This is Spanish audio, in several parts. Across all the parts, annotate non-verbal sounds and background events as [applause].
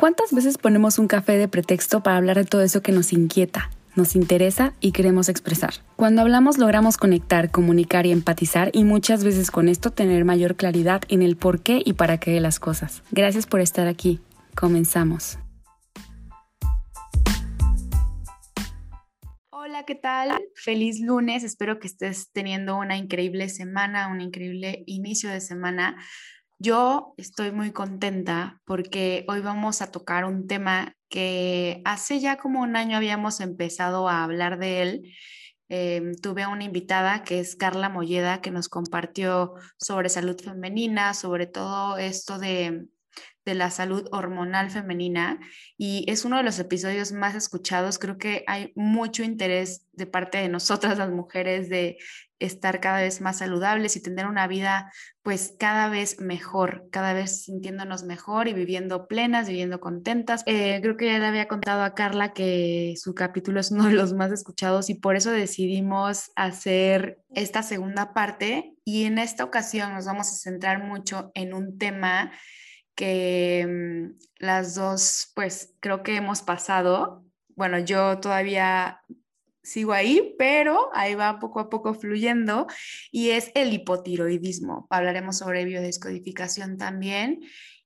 ¿Cuántas veces ponemos un café de pretexto para hablar de todo eso que nos inquieta, nos interesa y queremos expresar? Cuando hablamos logramos conectar, comunicar y empatizar y muchas veces con esto tener mayor claridad en el por qué y para qué de las cosas. Gracias por estar aquí. Comenzamos. Hola, ¿qué tal? Feliz lunes. Espero que estés teniendo una increíble semana, un increíble inicio de semana. Yo estoy muy contenta porque hoy vamos a tocar un tema que hace ya como un año habíamos empezado a hablar de él. Em, tuve una invitada que es Carla Molleda que nos compartió sobre salud femenina, sobre todo esto de de la salud hormonal femenina y es uno de los episodios más escuchados. Creo que hay mucho interés de parte de nosotras las mujeres de estar cada vez más saludables y tener una vida pues cada vez mejor, cada vez sintiéndonos mejor y viviendo plenas, viviendo contentas. Eh, creo que ya le había contado a Carla que su capítulo es uno de los más escuchados y por eso decidimos hacer esta segunda parte y en esta ocasión nos vamos a centrar mucho en un tema que mm, las dos, pues creo que hemos pasado. Bueno, yo todavía sigo ahí, pero ahí va poco a poco fluyendo y es el hipotiroidismo. Hablaremos sobre biodescodificación también.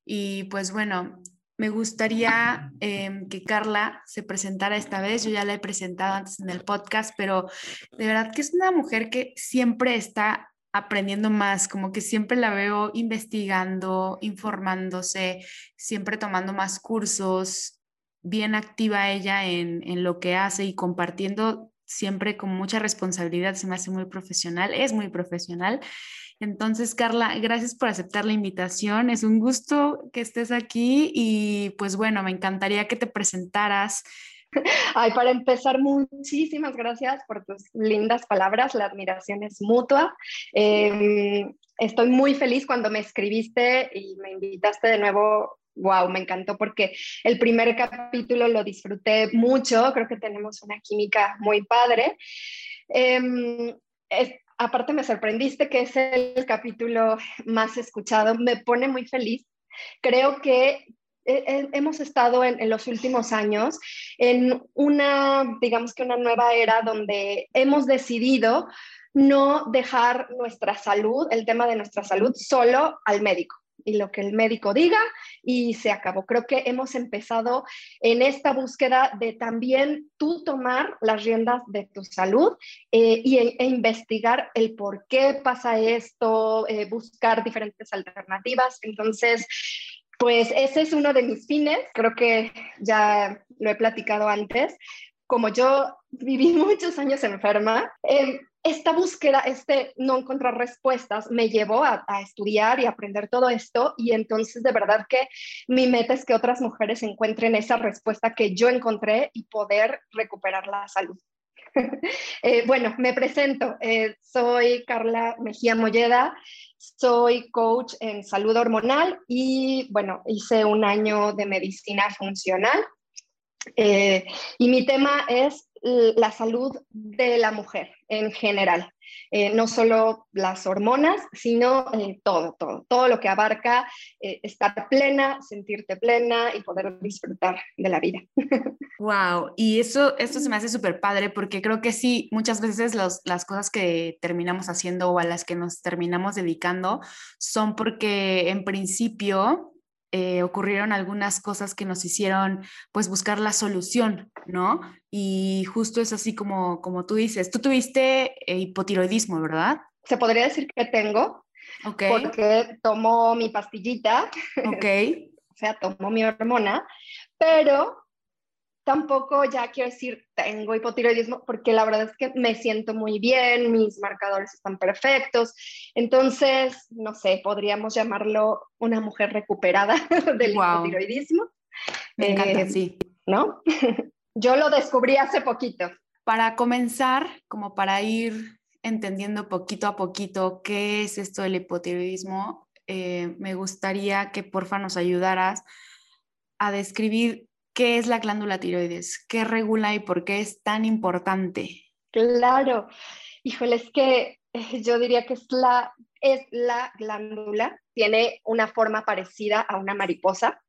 Y pues bueno, me gustaría em, que Carla se presentara esta vez. Yo ya la he presentado antes en el podcast, pero de verdad que es una mujer que siempre está aprendiendo más, como que siempre la veo investigando, informándose, siempre tomando más cursos, bien activa ella en, en, lo que hace y compartiendo siempre con mucha responsabilidad, se me hace muy profesional, es muy profesional. Entonces, Carla, gracias por aceptar la invitación. Es un gusto que estés aquí y pues bueno, me encantaría que te presentaras [laughs] Ay, para empezar, muchísimas gracias por tus lindas palabras. La admiración es mutua. Em, estoy muy feliz cuando me escribiste y me invitaste de nuevo. Wow, me encantó porque el primer capítulo lo disfruté mucho. Creo que tenemos una química muy padre. Em, aparte, me sorprendiste que es el capítulo más escuchado. Me pone muy feliz. Creo que hemos estado en, los últimos años en una, digamos que una nueva era donde hemos decidido no dejar nuestra salud, el tema de nuestra salud, solo al médico y lo que el médico diga y se acabó. Creo que hemos empezado en esta búsqueda de también tú tomar las riendas de tu salud eh, y, e, investigar el por qué pasa esto, eh, buscar diferentes alternativas. Entonces, pues ese es uno de mis fines, creo que ya lo he platicado antes. Como yo viví [laughs] muchos años enferma, em, esta búsqueda, este no encontrar respuestas, me llevó a, estudiar y aprender todo esto y entonces de verdad que mi meta es que otras mujeres encuentren esa respuesta que yo encontré y poder recuperar la salud. [laughs] Eh, bueno, me presento. Eh, soy Carla Mejía Molleda, soy coach en salud hormonal y bueno, hice un año de medicina funcional. Eh, y mi tema es la salud de la mujer en general. Eh, no solo las hormonas, sino eh, todo, todo, todo lo que abarca eh, estar plena, sentirte plena y poder disfrutar de la vida. [laughs] Wow, y eso, esto se me hace súper padre porque creo que sí, muchas veces las cosas que terminamos haciendo o a las que nos terminamos dedicando son porque en principio eh, ocurrieron algunas cosas que nos hicieron pues buscar la solución, ¿no? Y justo es así como, como tú dices, tú tuviste eh, hipotiroidismo, ¿verdad? Se podría decir que tengo, okay. porque tomo mi pastillita, [laughs] ok o sea, tomo mi hormona, pero tampoco ya quiero decir tengo hipotiroidismo porque la verdad es que me siento muy bien, mis marcadores están perfectos. Entonces, no sé, podríamos llamarlo una mujer recuperada [laughs] del hipotiroidismo. Me encanta, eh, sí. ¿No? [laughs] Yo lo descubrí hace poquito. Para comenzar, como para ir entendiendo poquito a poquito qué es esto del hipotiroidismo, eh, me gustaría que porfa nos ayudaras a describir ¿Qué es la glándula tiroides? ¿Qué regula y por qué es tan importante? Claro, híjole, es que eh, yo diría que es la, es la glándula, tiene una forma parecida a una mariposa.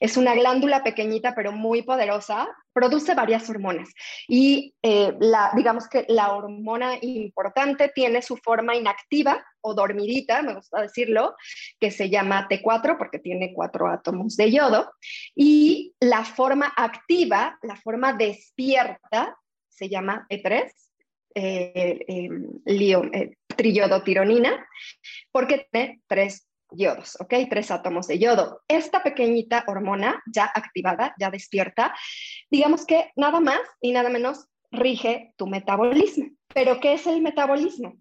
Es una glándula pequeñita pero muy poderosa, produce varias hormonas. Y eh, digamos que la hormona importante tiene su forma inactiva o dormidita, me gusta decirlo, que se llama T4 porque tiene cuatro átomos de yodo. Y la forma activa, la forma despierta, se llama E3, eh, em, eh, triyodotironina, porque tiene tres yodos, ¿ok? Tres átomos de yodo. Esta pequeñita hormona ya activada, ya despierta, digamos que nada más y nada menos rige tu metabolismo. ¿Pero qué es el metabolismo?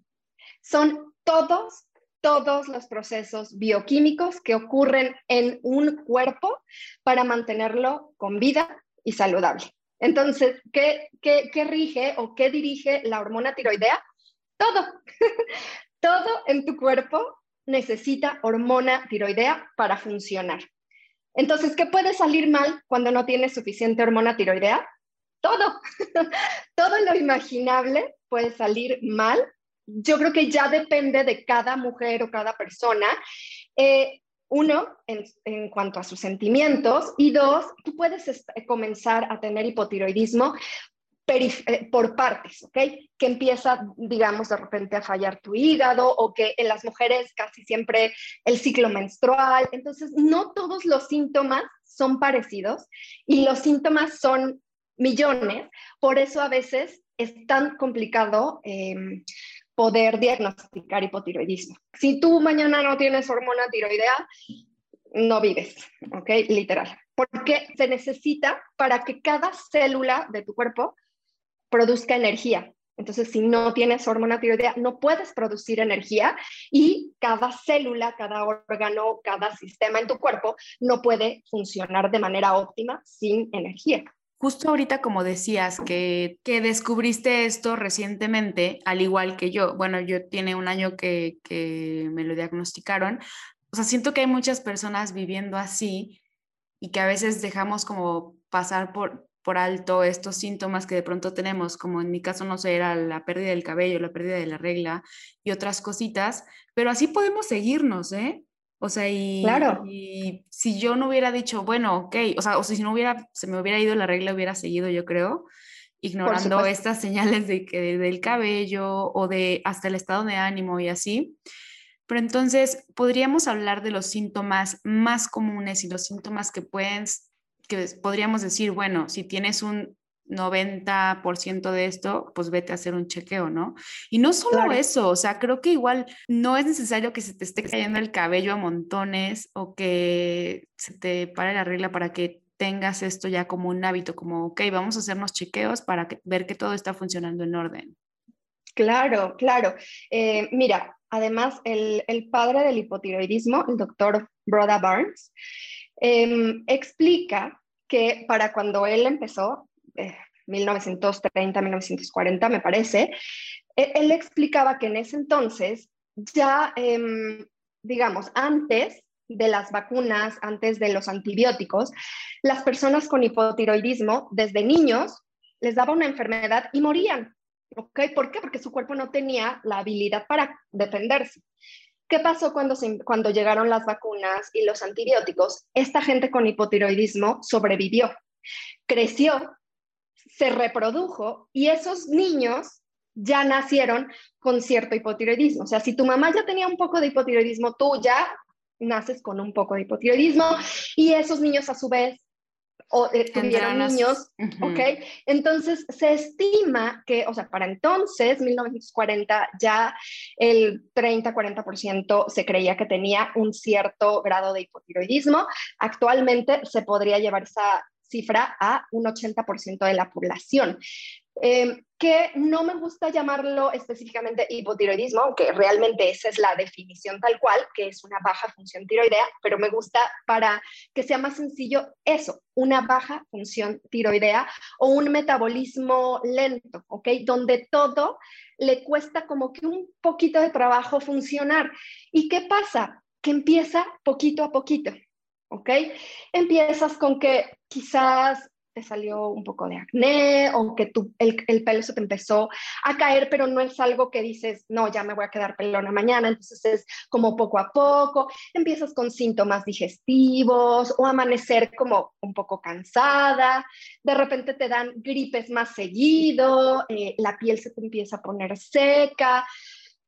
Son todos, todos los procesos bioquímicos que ocurren en un cuerpo para mantenerlo con vida y saludable. Entonces, ¿qué, qué, qué rige o qué dirige la hormona tiroidea? Todo. [laughs] Todo en tu cuerpo necesita hormona tiroidea para funcionar. Entonces, ¿qué puede salir mal cuando no tienes suficiente hormona tiroidea? Todo, [laughs] todo lo imaginable puede salir mal. Yo creo que ya depende de cada mujer o cada persona. Eh, uno, en, en, cuanto a sus sentimientos, y dos, tú puedes comenzar a tener hipotiroidismo eh, por partes, ¿ok? Que empieza, digamos, de repente a fallar tu hígado o que en las mujeres casi siempre el ciclo menstrual. Entonces, no todos los síntomas son parecidos y los síntomas son millones. Por eso a veces es tan complicado em, poder diagnosticar hipotiroidismo. Si tú mañana no tienes hormona tiroidea, no vives, ¿ok? Literal. Porque se necesita para que cada célula de tu cuerpo produzca energía. Entonces, si no tienes hormona tiroidea, no puedes producir energía y cada célula, cada órgano, cada sistema en tu cuerpo no puede funcionar de manera óptima sin energía. Justo ahorita, como decías, que, que descubriste esto recientemente, al igual que yo, bueno, yo tiene un año que, que me lo diagnosticaron, o sea, siento que hay muchas personas viviendo así y que a veces dejamos como pasar por, por alto estos síntomas que de pronto tenemos, como en mi caso, no sé, era la pérdida del cabello, la pérdida de la regla y otras cositas, pero así podemos seguirnos, ¿eh? O sea, y, claro. y si yo no hubiera dicho, bueno, ok, o sea, o si no hubiera, se me hubiera ido la regla, hubiera seguido, yo creo, ignorando estas señales de que del cabello o de hasta el estado de ánimo y así. Pero entonces, podríamos hablar de los síntomas más comunes y los síntomas que pueden que podríamos decir, bueno, si tienes un 90% de esto, pues vete a hacer un chequeo, ¿no? Y no solo eso, o sea, creo que igual no es necesario que se te esté cayendo el cabello a montones o que se te pare la regla para que tengas esto ya como un hábito, como, ok, vamos a hacernos chequeos para ver que todo está funcionando en orden. Claro, claro. Eh, mira, además, el, el padre del hipotiroidismo, el doctor Broda Barnes, Em, explica que para cuando él empezó, 1930, eh, 1940 me parece, e, él explicaba que en ese entonces ya, em, digamos, antes de las vacunas, antes de los antibióticos, las personas con hipotiroidismo desde niños les daba una enfermedad y morían. ¿Ok? ¿Por qué? Porque su cuerpo no tenía la habilidad para defenderse. ¿Qué pasó cuando, cuando llegaron las vacunas y los antibióticos? Esta gente con hipotiroidismo sobrevivió, creció, se reprodujo y esos niños ya nacieron con cierto hipotiroidismo. O sea, si tu mamá ya tenía un poco de hipotiroidismo, tú ya naces con un poco de hipotiroidismo y esos niños a su vez o eh, tuvieron niños, ¿ok? Entonces se estima que, o sea, para entonces, 1940, ya el 30-40% se creía que tenía un cierto grado de hipotiroidismo. Actualmente se podría llevar esa cifra a un 80% de la población. Em, que no me gusta llamarlo específicamente hipotiroidismo, aunque realmente esa es la definición tal cual, que es una baja función tiroidea, pero me gusta para que sea más sencillo eso, una baja función tiroidea o un metabolismo lento, ¿ok? Donde todo le cuesta como que un poquito de trabajo funcionar. ¿Y qué pasa? Que empieza poquito a poquito, ¿ok? Empiezas con que quizás te salió un poco de acné o que tu, el, el, pelo se te empezó a caer, pero no es algo que dices, no, ya me voy a quedar pelona mañana, entonces es como poco a poco, empiezas con síntomas digestivos o amanecer como un poco cansada, de repente te dan gripes más seguido, eh, la piel se te empieza a poner seca,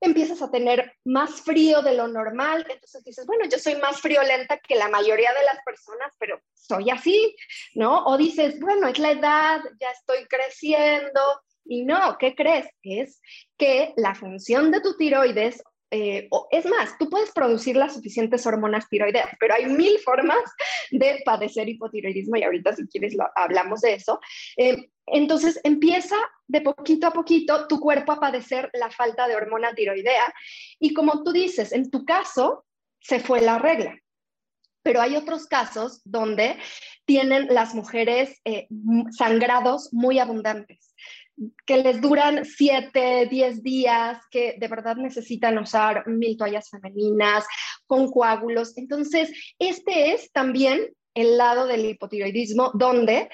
empiezas a tener más frío de lo normal, entonces dices, bueno, yo soy más friolenta que la mayoría de las personas, pero soy así, ¿no? O dices, bueno, es la edad, ya estoy creciendo, y no, ¿qué crees? Es que la función de tu tiroides eh, es más, tú puedes producir las suficientes hormonas tiroideas, pero hay mil formas de padecer hipotiroidismo y ahorita si quieres hablamos de eso. Eh, entonces empieza de poquito a poquito tu cuerpo a padecer la falta de hormona tiroidea y como tú dices, en tu caso se fue la regla. Pero hay otros casos donde tienen las mujeres eh, sangrados muy abundantes que les duran 7, 10 días, que de verdad necesitan usar mil toallas femeninas con coágulos. Entonces, este es también el lado del hipotiroidismo donde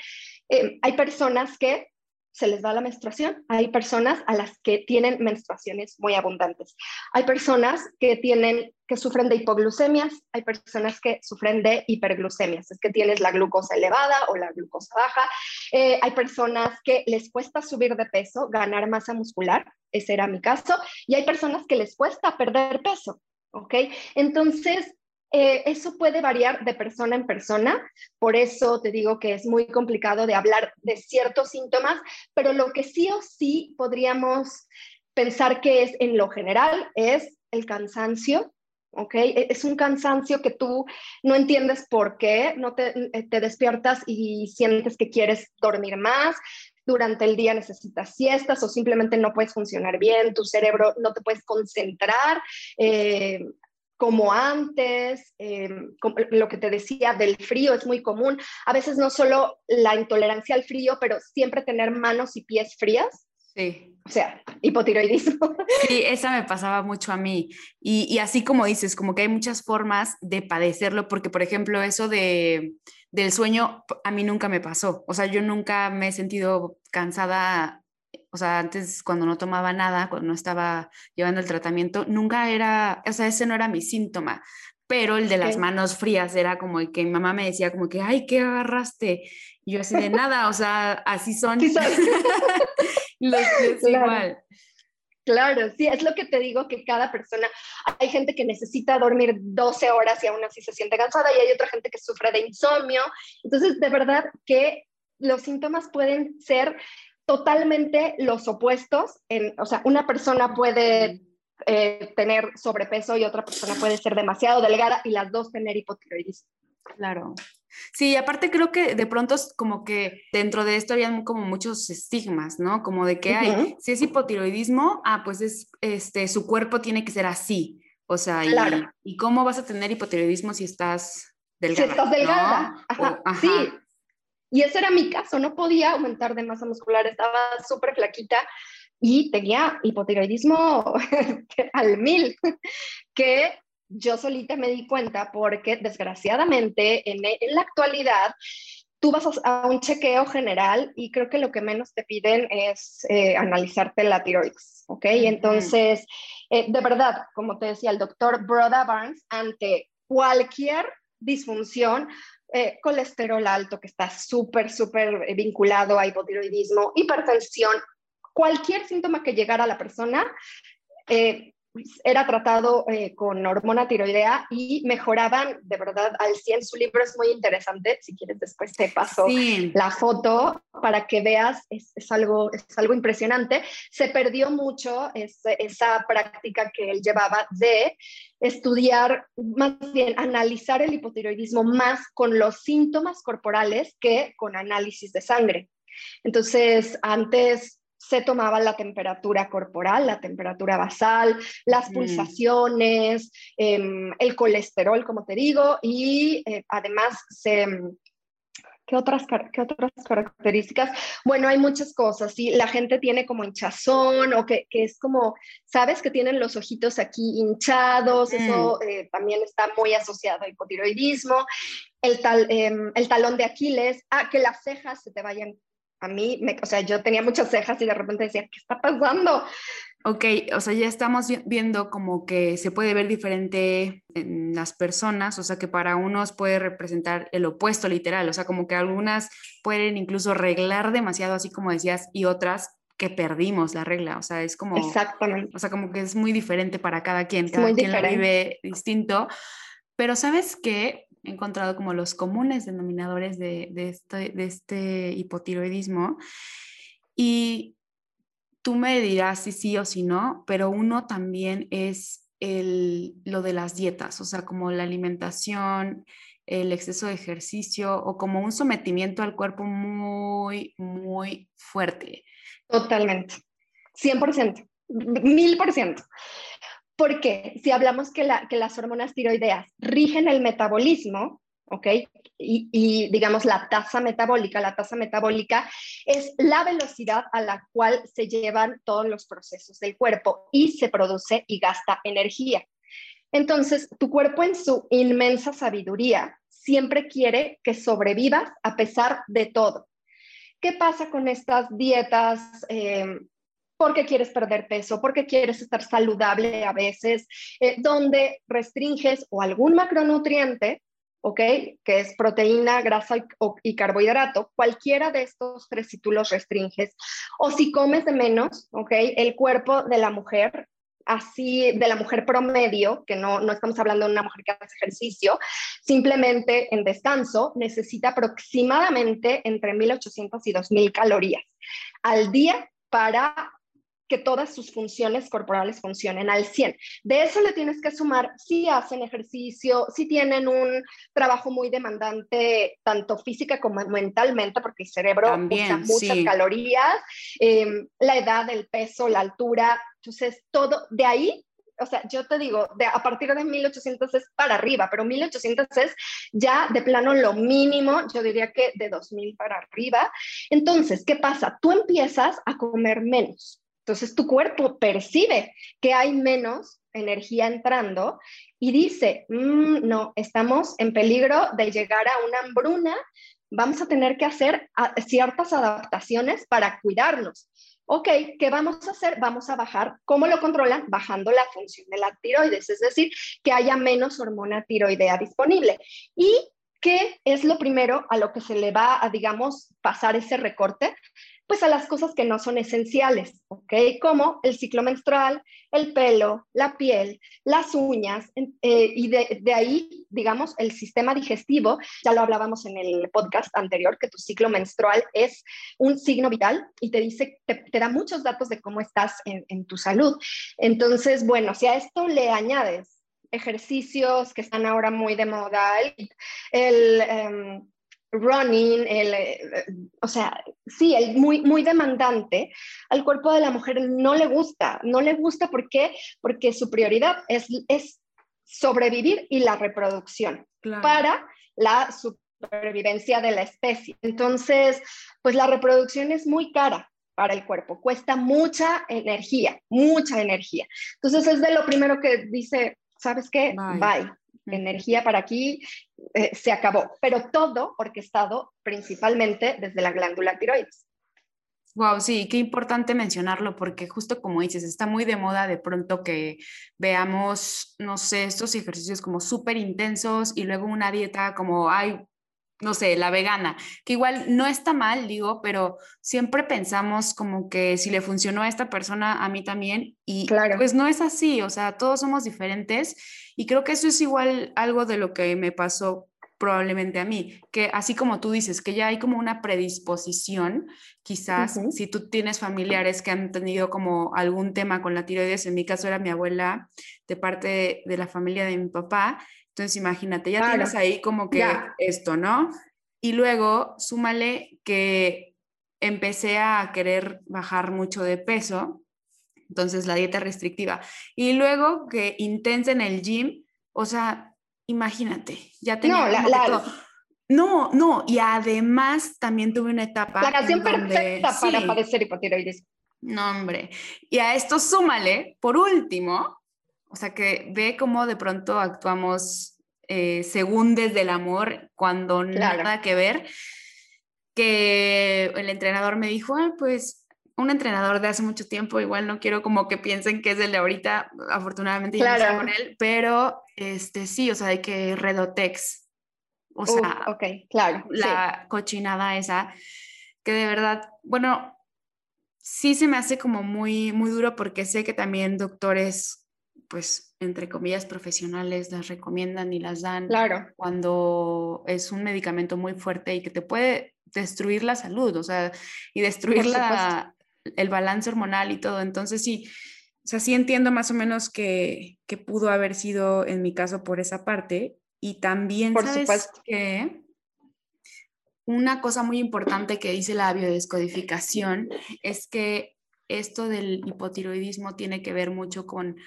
eh, hay personas que se les va la menstruación. Hay personas a las que tienen menstruaciones muy abundantes. Hay personas que tienen que sufren de hipoglucemias, hay personas que sufren de hiperglucemias, es que tienes la glucosa elevada o la glucosa baja. Eh, hay personas que les cuesta subir de peso, ganar masa muscular, ese era mi caso, y hay personas que les cuesta perder peso. ¿Ok? Entonces, eh, eso puede variar de persona en persona, por eso te digo que es muy complicado de hablar de ciertos síntomas, pero lo que sí o sí podríamos pensar que es en lo general es el cansancio, ¿ok? E, es un cansancio que tú no entiendes por qué, no te, eh, te despiertas y sientes que quieres dormir más, durante el día necesitas siestas o simplemente no puedes funcionar bien, tu cerebro no te puedes concentrar, eh, como antes, em, lo que te decía del frío es muy común. A veces no solo la intolerancia al frío, pero siempre tener manos y pies frías. Sí. O sea, hipotiroidismo. [laughs] Sí, esa me pasaba mucho a mí. Y, y, así como dices, como que hay muchas formas de padecerlo, porque por ejemplo, eso de, del sueño a mí nunca me pasó. O sea, yo nunca me he sentido cansada o sea, antes cuando no tomaba nada, cuando no estaba llevando el tratamiento, nunca era, o sea, ese no era mi síntoma, pero el de las manos frías era como el que mi mamá me decía como que, ay, ¿qué agarraste? Y yo así de nada, o sea, así [laughs] son. [laughs] Los pies [laughs] igual. Claro, sí, es lo que te digo que cada persona, hay gente que necesita dormir 12 horas y aún así se siente cansada y hay otra gente que sufre de insomnio. Entonces, de verdad que los síntomas pueden ser totalmente los opuestos. En, o sea, una persona puede eh, tener sobrepeso y otra persona puede ser demasiado delgada y las dos tener hipotiroidismo. Claro. Sí, aparte creo que de pronto como que dentro de esto había como muchos estigmas, ¿no? Como de que hay, si es hipotiroidismo, ah, pues es, este, su cuerpo tiene que ser así. O sea, y, cómo vas a tener hipotiroidismo si estás delgada? Si estás delgada. Sí, y ese era mi caso, no podía aumentar de masa muscular, estaba súper flaquita y tenía hipotiroidismo [laughs] al mil, que yo solita me di cuenta porque desgraciadamente en, la actualidad tú vas a, un chequeo general y creo que lo que menos te piden es eh, analizarte la tiroides, ¿ok? Entonces, eh, de verdad, como te decía el doctor Broda Barnes, ante cualquier disfunción, eh, colesterol alto, que está súper, súper eh, vinculado a hipotiroidismo, hipertensión, cualquier síntoma que llegara a la persona, eh, era tratado con hormona tiroidea y mejoraban de verdad al 100. Su libro es muy interesante, si quieres después te paso la foto para que veas, es, algo, es algo impresionante. Se perdió mucho esa práctica que él llevaba de estudiar, más bien analizar el hipotiroidismo más con los síntomas corporales que con análisis de sangre. Entonces, antes se tomaba la temperatura corporal, la temperatura basal, las mm. pulsaciones, em, el colesterol, como te digo, y eh, además se, ¿Qué otras, ¿Qué otras características? Bueno, hay muchas cosas, ¿sí? La gente tiene como hinchazón o que, que es como, ¿sabes? Que tienen los ojitos aquí hinchados, eso mm. eh, también está muy asociado a hipotiroidismo. el, tal, em, el talón de Aquiles, a que las cejas se te vayan. A mí, me, o sea, yo tenía muchas cejas y de repente decía, ¿qué está pasando? Ok, o sea, ya estamos viendo como que se puede ver diferente en las personas, o sea, que para unos puede representar el opuesto literal, o sea, como que algunas pueden incluso arreglar demasiado, así como decías, y otras que perdimos la regla, o sea, es como... Exactamente. O sea, como que es muy diferente para cada quien, cada quien la vive distinto, pero ¿sabes qué? He encontrado como los comunes denominadores de, de, este, de este hipotiroidismo y tú me dirás si sí o si no, pero uno también es el, lo de las dietas, o sea, como la alimentación, el exceso de ejercicio o como un sometimiento al cuerpo muy, muy fuerte. Totalmente, 100%, mil por ciento. Porque si hablamos que, la, que las hormonas tiroideas rigen el metabolismo, ¿ok? Y, digamos la tasa metabólica, la tasa metabólica es la velocidad a la cual se llevan todos los procesos del cuerpo y se produce y gasta energía. Entonces, tu cuerpo en su inmensa sabiduría siempre quiere que sobrevivas a pesar de todo. ¿Qué pasa con estas dietas? Eh, porque quieres perder peso, porque quieres estar saludable a veces, eh, donde restringes o algún macronutriente ¿ok? Que es proteína, grasa y, carbohidrato, cualquiera de estos tres si tú los restringes, o si comes de menos, ¿ok? El cuerpo de la mujer, así de la mujer promedio, que no, no estamos hablando de una mujer que hace ejercicio, simplemente en descanso, necesita aproximadamente entre 1.800 y 2.000 calorías al día para que todas sus funciones corporales funcionen al 100. De eso le tienes que sumar si hacen ejercicio, si tienen un trabajo muy demandante, tanto física como mentalmente, porque el cerebro usa muchas calorías, em, la edad, el peso, la altura, entonces todo de ahí. O sea, yo te digo, de, a partir de 1800 es para arriba, pero 1800 es ya de plano lo mínimo, yo diría que de 2000 para arriba. Entonces, ¿qué pasa? Tú empiezas a comer menos entonces tu cuerpo percibe que hay menos energía entrando y dice, mm, no, estamos en peligro de llegar a una hambruna, vamos a tener que hacer ah, ciertas adaptaciones para cuidarnos. Ok, ¿qué vamos a hacer? Vamos a bajar. ¿Cómo lo controlan? Bajando la función de la tiroides, es decir, que haya menos hormona tiroidea disponible. ¿Y qué es lo primero a lo que se le va a, digamos, pasar ese recorte? Pues a las cosas que no son esenciales, ¿ok? Como el ciclo menstrual, el pelo, la piel, las uñas, eh, y de, ahí, digamos, el sistema digestivo, ya lo hablábamos en el podcast anterior, que tu ciclo menstrual es un signo vital y te dice, te, da muchos datos de cómo estás en, tu salud. Entonces, bueno, si a esto le añades ejercicios que están ahora muy de moda, el, em, running, el, eh, o sea, sí, el muy, muy demandante, al cuerpo de la mujer no le gusta, no le gusta ¿por qué? porque su prioridad es, es sobrevivir y la reproducción para la supervivencia de la especie. Entonces, pues la reproducción es muy cara para el cuerpo, cuesta mucha energía, mucha energía. Entonces es de lo primero que dice, ¿sabes qué? Bye energía para aquí, eh, se acabó. Pero todo orquestado principalmente desde la glándula tiroides. Wow, sí, qué importante mencionarlo porque justo como dices, está muy de moda de pronto que veamos, no sé, estos ejercicios como súper intensos y luego una dieta como, ay, no sé, la vegana, que igual no está mal, digo, pero siempre pensamos como que si le funcionó a esta persona, a mí también, y claro. pues no es así, o sea, todos somos diferentes, y creo que eso es igual algo de lo que me pasó probablemente a mí, que así como tú dices, que ya hay como una predisposición, quizás si tú tienes familiares que han tenido como algún tema con la tiroides, en mi caso era mi abuela de parte de la familia de mi papá, entonces, imagínate, ya tienes ahí como que esto, ¿no? Y luego, súmale que empecé a querer bajar mucho de peso, entonces la dieta restrictiva. Y luego que intensa en el gym, o sea, imagínate, ya tenía no, la, No, no, y además también tuve una etapa. La canción perfecta para padecer hipotiroidismo. No, hombre. Y a esto súmale, por último, o sea, que ve cómo de pronto actuamos eh, según desde el amor, cuando nada que ver, que el entrenador me dijo, ah, pues un entrenador de hace mucho tiempo, igual no quiero como que piensen que es el de ahorita, afortunadamente ya no con él, pero este sí, o sea, de que Redotex, o sea, claro, la cochinada esa, que de verdad, bueno, sí se me hace como muy, muy duro porque sé que también doctores, pues, entre comillas, profesionales las recomiendan y las dan claro. cuando es un medicamento muy fuerte y que te puede destruir la salud, o sea, y destruir la, el balance hormonal y todo. Entonces sí, o sea, sí entiendo más o menos que, que pudo haber sido en mi caso por esa parte. Y también, por ¿sabes supuesto. que Una cosa muy importante que dice la biodescodificación es que esto del hipotiroidismo tiene que ver mucho con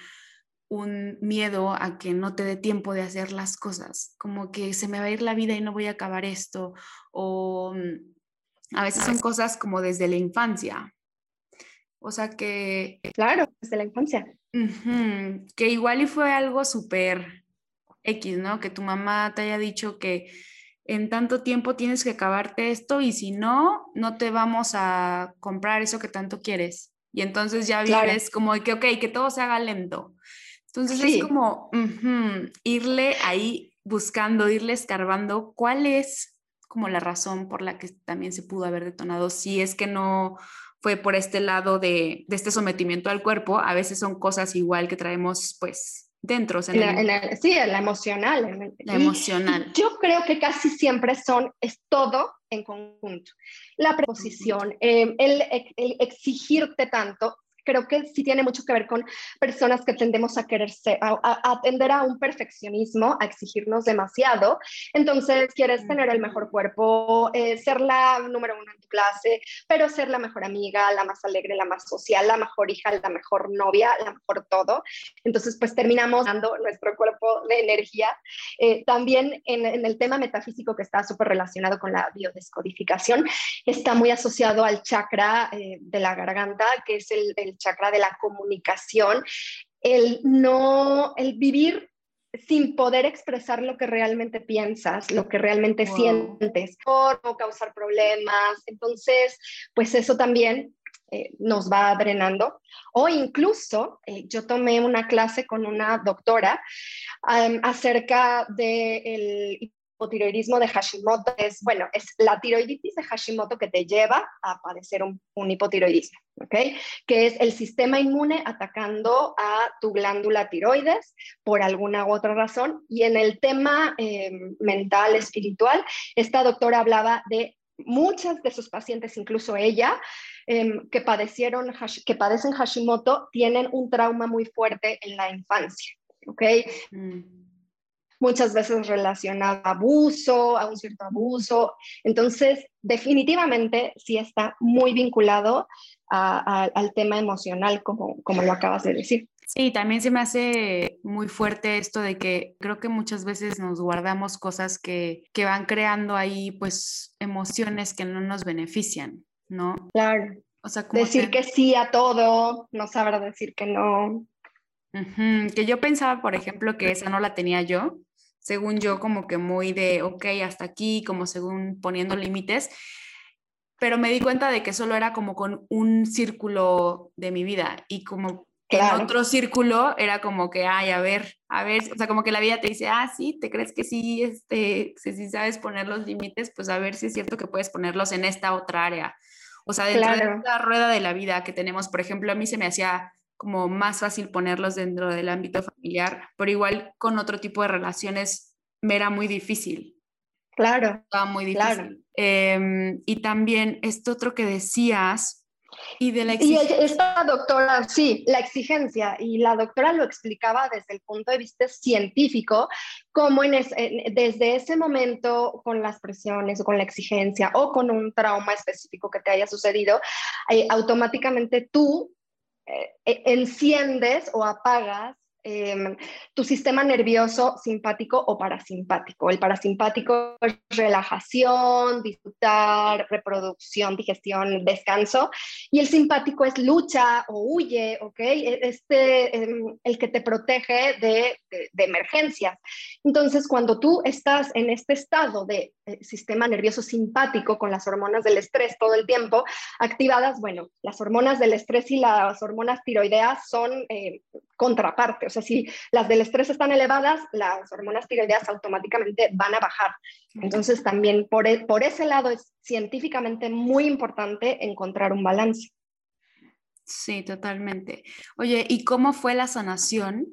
un miedo a que no te dé tiempo de hacer las cosas, como que se me va a ir la vida y no voy a acabar esto, o mm, a veces son cosas como desde la infancia, o sea que... Claro, desde la infancia. que igual y fue algo súper X, ¿no? Que tu mamá te haya dicho que en tanto tiempo tienes que acabarte esto y si no, no te vamos a comprar eso que tanto quieres. Y entonces ya vives como de que, ok, que todo se haga lento. Entonces es como irle ahí buscando, irle escarbando cuál es como la razón por la que también se pudo haber detonado, si es que no fue por este lado de, este sometimiento al cuerpo, a veces son cosas igual que traemos pues dentro. sí, la emocional. La emocional. Yo creo que casi siempre son, es todo en conjunto. La preposición, eh, el, exigirte tanto, creo que sí tiene mucho que ver con personas que tendemos a quererse, a, atender a un perfeccionismo, a exigirnos demasiado. Entonces, quieres tener el mejor cuerpo, eh, ser la número uno en tu clase, pero ser la mejor amiga, la más alegre, la más social, la mejor hija, la mejor novia, la mejor todo. Entonces, pues terminamos dando nuestro cuerpo de energía. Eh, también en, el tema metafísico que está súper relacionado con la biodescodificación, está muy asociado al chakra eh, de la garganta, que es el chakra de la comunicación, el no, el vivir sin poder expresar lo que realmente piensas, lo que realmente sientes, por no causar problemas. Entonces, pues eso también eh, nos va drenando. O incluso, eh, yo tomé una clase con una doctora acerca del hipotiroidismo de Hashimoto es, bueno, es la tiroiditis de Hashimoto que te lleva a padecer un, hipotiroidismo, ¿ok? Que es el sistema inmune atacando a tu glándula tiroides por alguna u otra razón. Y en el tema em, mental, espiritual, esta doctora hablaba de muchas de sus pacientes, incluso ella, em, que, padecieron, que padecen Hashimoto, tienen un trauma muy fuerte en la infancia, ¿ok? Mm muchas veces relacionado a abuso, a un cierto abuso. Entonces, definitivamente sí está muy vinculado al tema emocional, como, como lo acabas de decir. Sí, también se me hace muy fuerte esto de que creo que muchas veces nos guardamos cosas que, que van creando ahí pues emociones que no nos benefician, ¿no? Claro. O sea, decir que sí a todo, no saber decir que no. Que yo pensaba, por ejemplo, que esa no la tenía yo, según yo, como que muy de, ok, hasta aquí, como según poniendo límites, pero me di cuenta de que solo era como con un círculo de mi vida y como en otro círculo era como que, ay, a ver, a ver, o sea, como que la vida te dice, ah, sí, te crees que sí, este, si sí sabes poner los límites, pues a ver si es cierto que puedes ponerlos en esta otra área. O sea, dentro de la rueda de la vida que tenemos, por ejemplo, a mí se me hacía como más fácil ponerlos dentro del ámbito familiar, pero igual con otro tipo de relaciones me era muy difícil. Claro. Estaba muy difícil. Em, y también esto otro que decías, y de la exigencia. Y esta doctora, sí, la exigencia, y la doctora lo explicaba desde el punto de vista científico, cómo en desde ese momento, con las presiones o con la exigencia o con un trauma específico que te haya sucedido, eh, automáticamente tú enciendes o apagas Em, tu sistema nervioso simpático o parasimpático. El parasimpático es relajación, disfrutar, reproducción, digestión, descanso. Y el simpático es lucha o huye, ¿ok? E, este, em, el que te protege de, de, emergencias. Entonces, cuando tú estás en este estado de eh, sistema nervioso simpático con las hormonas del estrés todo el tiempo activadas, bueno, las hormonas del estrés y las hormonas tiroideas son eh, contraparte. O sea, si las del estrés están elevadas, las hormonas tiroideas automáticamente van a bajar. Entonces, también por, e, por ese lado es científicamente muy importante encontrar un balance. Sí, totalmente. Oye, ¿y cómo fue la sanación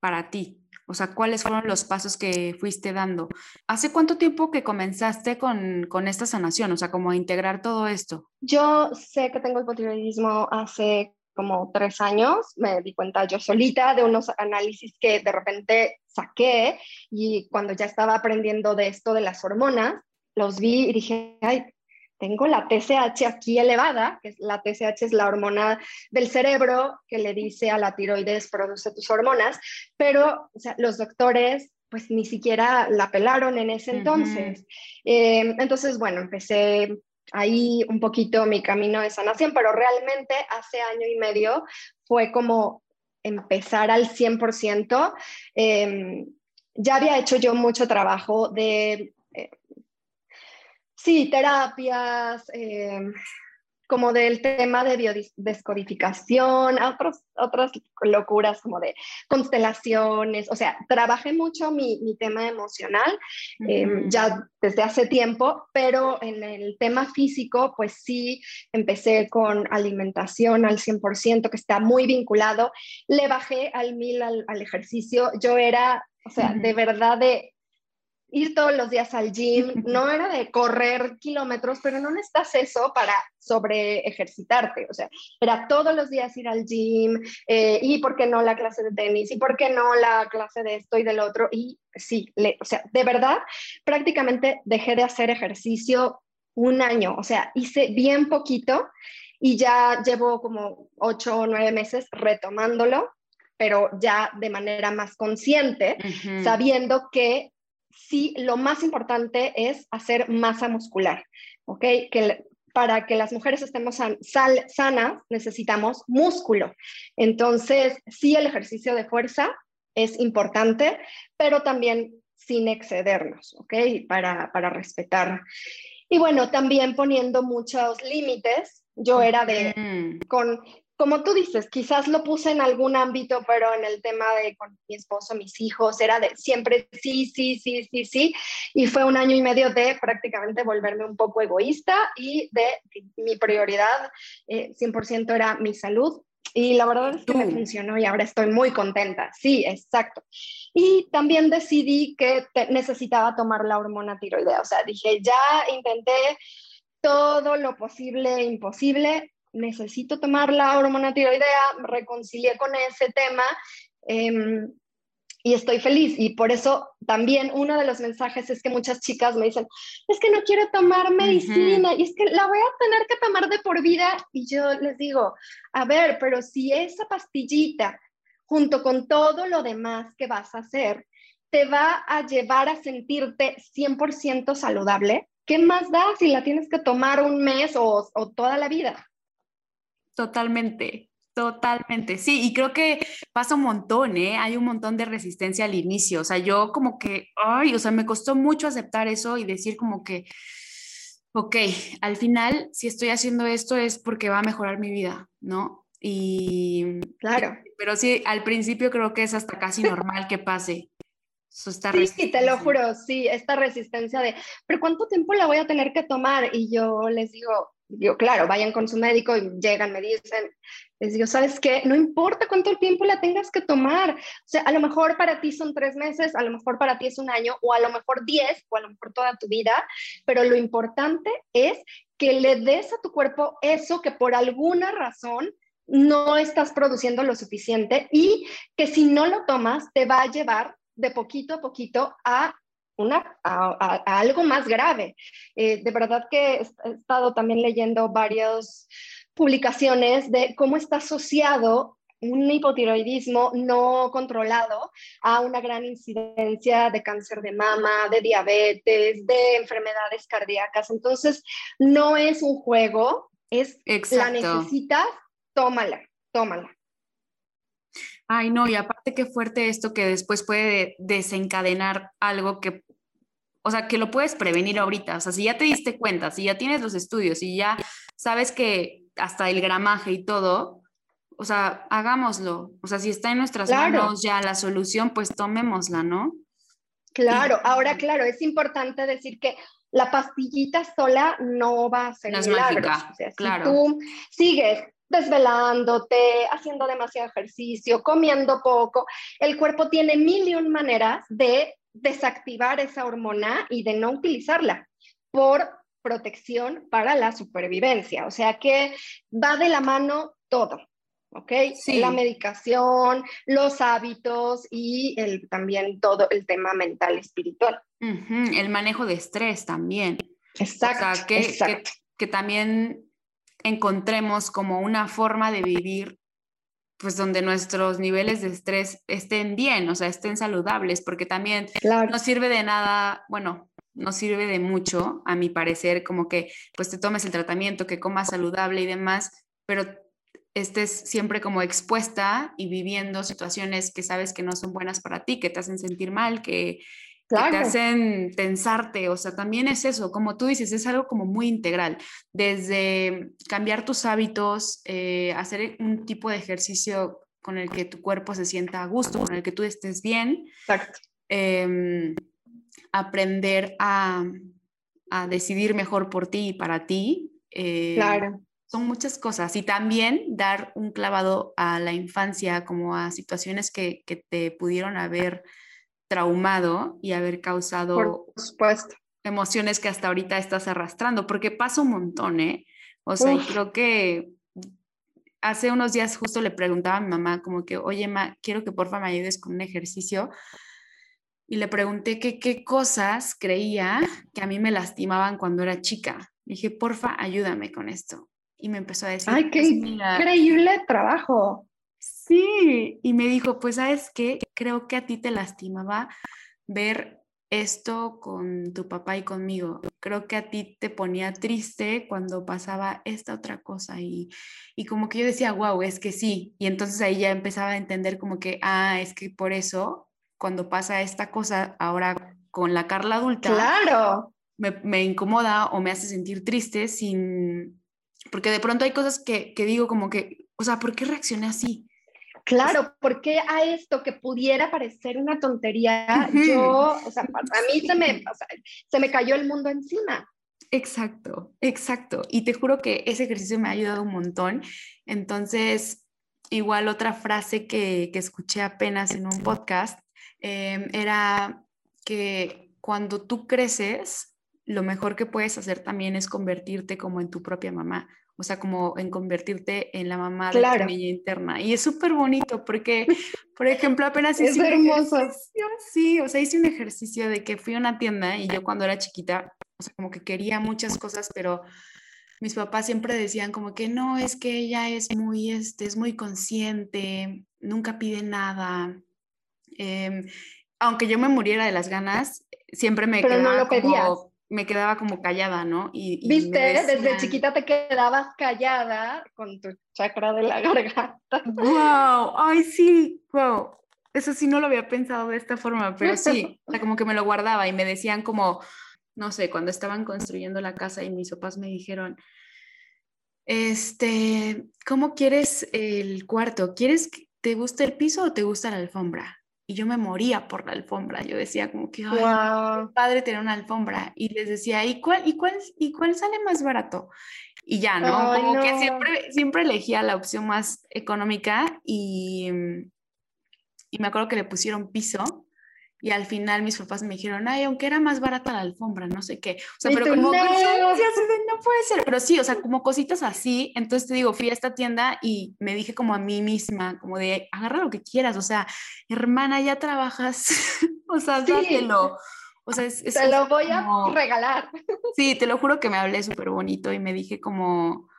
para ti? O sea, ¿cuáles fueron los pasos que fuiste dando? ¿Hace cuánto tiempo que comenzaste con, con esta sanación? O sea, como integrar todo esto. Yo sé que tengo hipotiroidismo hace como tres años, me di cuenta yo solita de unos análisis que de repente saqué y cuando ya estaba aprendiendo de esto de las hormonas, los vi y dije, ay, tengo la TSH aquí elevada, que la TSH es la hormona del cerebro que le dice a la tiroides produce tus hormonas, pero o sea, los doctores pues ni siquiera la pelaron en ese entonces. Eh, entonces, bueno, empecé ahí un poquito mi camino de sanación, pero realmente hace año y medio fue como empezar al 100%. Em, ya había hecho yo mucho trabajo de, eh, sí, terapias, em, como del tema de biodescodificación, otros, otras locuras como de constelaciones, o sea, trabajé mucho mi, mi tema emocional em, ya desde hace tiempo, pero en el tema físico, pues sí, empecé con alimentación al 100%, que está muy vinculado, le bajé al mil al, al ejercicio, yo era, o sea, de verdad de ir todos los días al gym, [laughs] no era de correr kilómetros, pero no necesitas eso para sobre ejercitarte, o sea, era todos los días ir al gym, eh, y por qué no la clase de tenis, y por qué no la clase de esto y del otro, y sí, le, o sea, de verdad, prácticamente dejé de hacer ejercicio un año, o sea, hice bien poquito y ya llevo como ocho o nueve meses retomándolo, pero ya de manera más consciente, sabiendo que sí, lo más importante es hacer masa muscular, ¿ok? Que para que las mujeres estemos sanas necesitamos músculo. Entonces, sí, el ejercicio de fuerza es importante, pero también sin excedernos, ¿ok? Para, para respetar. Y bueno, también poniendo muchos límites. Yo era de, con como tú dices, quizás lo puse en algún ámbito, pero en el tema de con mi esposo, mis hijos, era de siempre sí, sí, sí, sí, sí. Y fue un año y medio de prácticamente volverme un poco egoísta y de mi prioridad 100% eh, era mi salud. Y la verdad es que me funcionó y ahora estoy muy contenta. Sí, exacto. Y también decidí que necesitaba tomar la hormona tiroidea. O sea, dije, ya intenté todo lo posible e imposible, necesito tomar la hormona tiroidea, reconcilié con ese tema em, y estoy feliz. Y por eso también uno de los mensajes es que muchas chicas me dicen, es que no quiero tomar medicina y es que la voy a tener que tomar de por vida. Y yo les digo, a ver, pero si esa pastillita junto con todo lo demás que vas a hacer, te va a llevar a sentirte 100% saludable, ¿qué más da si la tienes que tomar un mes o, o toda la vida? Totalmente, totalmente. Sí, y creo que pasa un montón, ¿eh? Hay un montón de resistencia al inicio. O sea, yo como que, ay, o sea, me costó mucho aceptar eso y decir como que, ok, al final, si estoy haciendo esto es porque va a mejorar mi vida, ¿no? Y claro. Pero sí, al principio creo que es hasta casi normal que pase. Eso está sí, te lo juro, sí, esta resistencia de, pero ¿cuánto tiempo la voy a tener que tomar? Y yo les digo, yo, claro, vayan con su médico y llegan, me dicen, les digo, ¿sabes qué? No importa cuánto tiempo la tengas que tomar. O sea, a lo mejor para ti son tres meses, a lo mejor para ti es un año, o a lo mejor diez, o a lo mejor toda tu vida, pero lo importante es que le des a tu cuerpo eso que por alguna razón no estás produciendo lo suficiente y que si no lo tomas te va a llevar de poquito a poquito a una, a, algo más grave. Eh, de verdad que he estado también leyendo varias publicaciones de cómo está asociado un hipotiroidismo no controlado a una gran incidencia de cáncer de mama, de diabetes, de enfermedades cardíacas. Entonces, no es un juego, es la necesitas, tómala, tómala. Ay, no, y aparte qué fuerte esto que después puede desencadenar algo que, o sea, que lo puedes prevenir ahorita. O sea, si ya te diste cuenta, si ya tienes los estudios y ya sabes que hasta el gramaje y todo, o sea, hagámoslo. O sea, si está en nuestras manos ya la solución, pues tomémosla, ¿no? Claro, ahora claro, es importante decir que la pastillita sola no va a ser no o sea, claro. Si tú sigues desvelándote, haciendo demasiado ejercicio, comiendo poco, el cuerpo tiene mil y un maneras de desactivar esa hormona y de no utilizarla por protección para la supervivencia. O sea que va de la mano todo. ¿ok? La medicación, los hábitos y el, también todo el tema mental espiritual. El manejo de estrés también. Exacto, o sea, que, Que, también encontremos como una forma de vivir pues donde nuestros niveles de estrés estén bien, o sea, estén saludables, porque también no sirve de nada, bueno, no sirve de mucho, a mi parecer, como que pues te tomes el tratamiento, que comas saludable y demás, pero estés siempre como expuesta y viviendo situaciones que sabes que no son buenas para ti, que te hacen sentir mal, que, te hacen tensarte, o sea, también es eso, como tú dices, es algo como muy integral, desde cambiar tus hábitos, eh, hacer un tipo de ejercicio con el que tu cuerpo se sienta a gusto, con el que tú estés bien, em, aprender a, a, decidir mejor por ti y para ti. Eh, claro. son muchas cosas. Y también dar un clavado a la infancia como a situaciones que, te pudieron haber traumado y haber causado emociones que hasta ahorita estás arrastrando, porque pasa un montón, ¿eh? O sea, creo que hace unos días justo le preguntaba a mi mamá como que, oye, ma, quiero que porfa me ayudes con un ejercicio. Y le pregunté que qué cosas creía que a mí me lastimaban cuando era chica. dije, porfa, ayúdame con esto y me empezó a decir, ¡ay, qué pues increíble trabajo! Sí, y me dijo, pues sabes qué, creo que a ti te lastimaba ver esto con tu papá y conmigo. Creo que a ti te ponía triste cuando pasaba esta otra cosa y, y como que yo decía, wow, es que sí. Y entonces ahí ya empezaba a entender como que, ah, es que por eso cuando pasa esta cosa ahora con la Carla adulta, claro. me, me incomoda o me hace sentir triste sin, porque de pronto hay cosas que, que digo como que, o sea, ¿por qué reaccioné así? Claro, porque a esto que pudiera parecer una tontería, yo, o sea, a mí se me, se me cayó el mundo encima. Exacto, exacto. Y te juro que ese ejercicio me ha ayudado un montón. Entonces, igual otra frase que, que escuché apenas en un podcast em, era que cuando tú creces, lo mejor que puedes hacer también es convertirte como en tu propia mamá, o sea, como en convertirte en la mamá de tu niña interna. Y es súper bonito porque, [laughs] por ejemplo, apenas hice un ejercicio, sí, o sea, hice un ejercicio de que fui a una tienda y yo cuando era chiquita, o sea, como que quería muchas cosas, pero mis papás siempre decían como que no, es que ella es muy, este, es muy consciente, nunca pide nada. Em, aunque yo me muriera de las ganas, siempre me pero no lo como, me quedaba como callada, ¿no? Y, Viste, desde chiquita te quedabas callada con tu chakra de la [laughs] garganta. ¡Wow! ¡Ay, sí! ¡Wow! Eso sí no lo había pensado de esta forma, pero sí, o sea, como que me lo guardaba y me decían como, no sé, cuando estaban construyendo la casa y mis papás me dijeron, este, ¿cómo quieres el cuarto? ¿Quieres que te guste el piso o te gusta la alfombra? Y yo me moría por la alfombra. Yo decía como que, ay, padre tener una alfombra. Y les decía, ¿y cuál, y cuál, y cuál sale más barato? Y ya, ¿no? como que siempre, siempre elegía la opción más económica y, y me acuerdo que le pusieron piso y al final mis papás me dijeron, ay, aunque era más barata la alfombra, no sé qué. O sea, pero como no. no puede ser. Pero sí, o sea, como cositas así. Entonces te digo, fui a esta tienda y me dije como a mí misma, como de, agarra lo que quieras. O sea, hermana, ya trabajas. [laughs] o sea, dátelo. O sea, es, te lo voy a regalar. Sí, te lo juro que me hablé súper bonito y me dije como,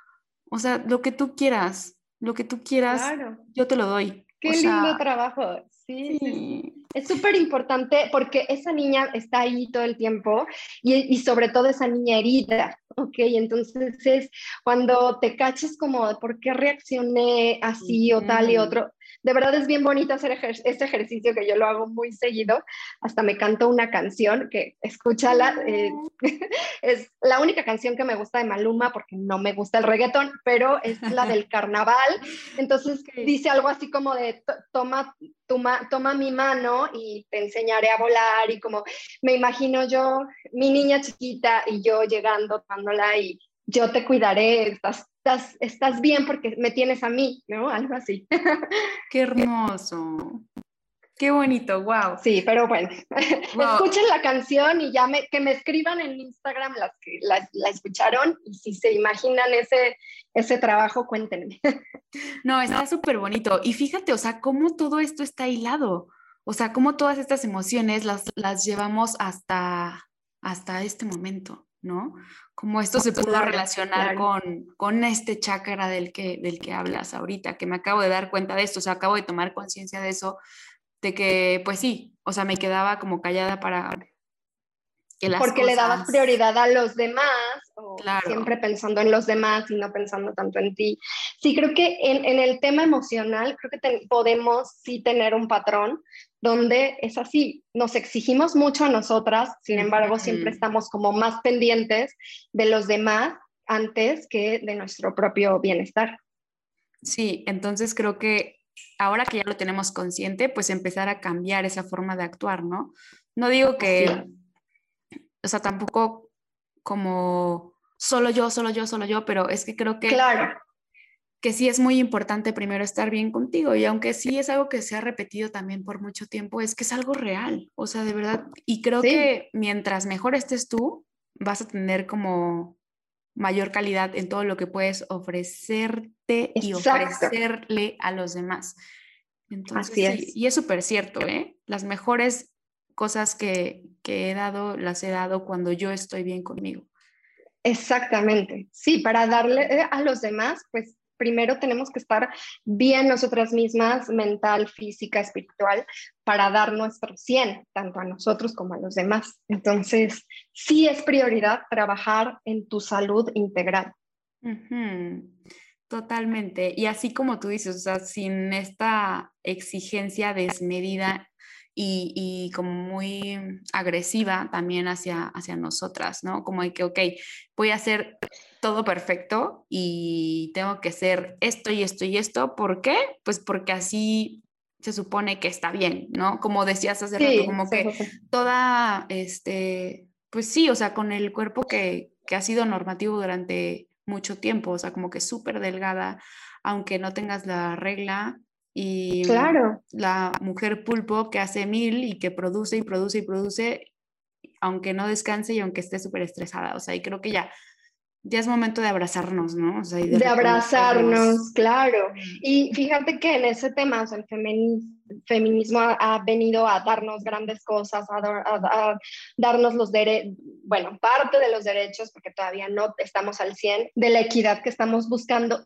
o sea, lo que tú quieras. lo que tú quieras, yo te lo doy. Qué lindo trabajo. Sí, sí. Es súper importante porque esa niña está ahí todo el tiempo y, y, sobre todo esa niña herida, ¿ok? Entonces es cuando te caches como de por qué reaccioné así o tal y otro, de verdad es bien bonito hacer este ejercicio que yo lo hago muy seguido. Hasta me canto una canción que escúchala. Eh, [laughs] es la única canción que me gusta de Maluma porque no me gusta el reggaetón, pero es la del [laughs] carnaval. Entonces dice algo así como de toma, toma, toma mi mano y te enseñaré a volar y como me imagino yo, mi niña chiquita y yo llegando, tomándola y yo te cuidaré, estás estás, estás bien porque me tienes a mí, ¿no? Algo así. [laughs] Qué hermoso. Qué bonito, wow. Sí, pero bueno, [laughs] escuchen la canción y ya me, que me escriban en Instagram las que la, la, escucharon y si se imaginan ese, ese trabajo, cuéntenme. [laughs] No, está súper bonito. Y fíjate, o sea, cómo todo esto está hilado. O sea, cómo todas estas emociones las, las llevamos hasta, hasta este momento, ¿no? cómo esto se pudo relacionar con, con este chakra del que, del que hablas ahorita, que me acabo de dar cuenta de esto, o sea, acabo de tomar conciencia de eso, de que, pues sí, o sea, me quedaba como callada para que las Porque le dabas prioridad a los demás, o siempre pensando en los demás y no pensando tanto en ti. Sí, creo que en, en el tema emocional, creo que podemos sí tener un patrón donde es así, nos exigimos mucho a nosotras, sin embargo, siempre estamos como más pendientes de los demás antes que de nuestro propio bienestar. Sí, entonces creo que ahora que ya lo tenemos consciente, pues empezar a cambiar esa forma de actuar, ¿no? No digo que, o sea, tampoco como solo yo, solo yo, solo yo, pero es que creo que claro que sí es muy importante primero estar bien contigo y aunque sí es algo que se ha repetido también por mucho tiempo, es que es algo real, o sea, de verdad, y creo que mientras mejor estés tú, vas a tener como mayor calidad en todo lo que puedes ofrecerte y ofrecerle a los demás. Entonces, y es súper cierto, ¿eh? Las mejores cosas que, que he dado, las he dado cuando yo estoy bien conmigo. Exactamente, sí, para darle eh, a los demás, pues primero tenemos que estar bien nosotras mismas, mental, física, espiritual, para dar nuestro 100, tanto a nosotros como a los demás. Entonces, sí es prioridad trabajar en tu salud integral. Totalmente. Y así como tú dices, o sea, sin esta exigencia desmedida y, y, como muy agresiva también hacia, hacia nosotras, ¿no? Como de que, ok, voy a hacer todo perfecto y tengo que ser esto y esto y esto. ¿Por qué? Pues porque así se supone que está bien, ¿no? Como decías hace rato, como que toda, este, pues sí, o sea, con el cuerpo que, que ha sido normativo durante mucho tiempo, o sea, como que súper delgada, aunque no tengas la regla, y claro. la mujer pulpo que hace mil y que produce y produce y produce, aunque no descanse y aunque esté súper estresada, o sea, y creo que ya ya es momento de abrazarnos, ¿no? de, abrazarnos, claro. Y fíjate que en ese tema, o sea, el feminismo ha, venido a darnos grandes cosas, a, darnos los derechos, bueno, parte de los derechos, porque todavía no estamos al 100, de la equidad que estamos buscando.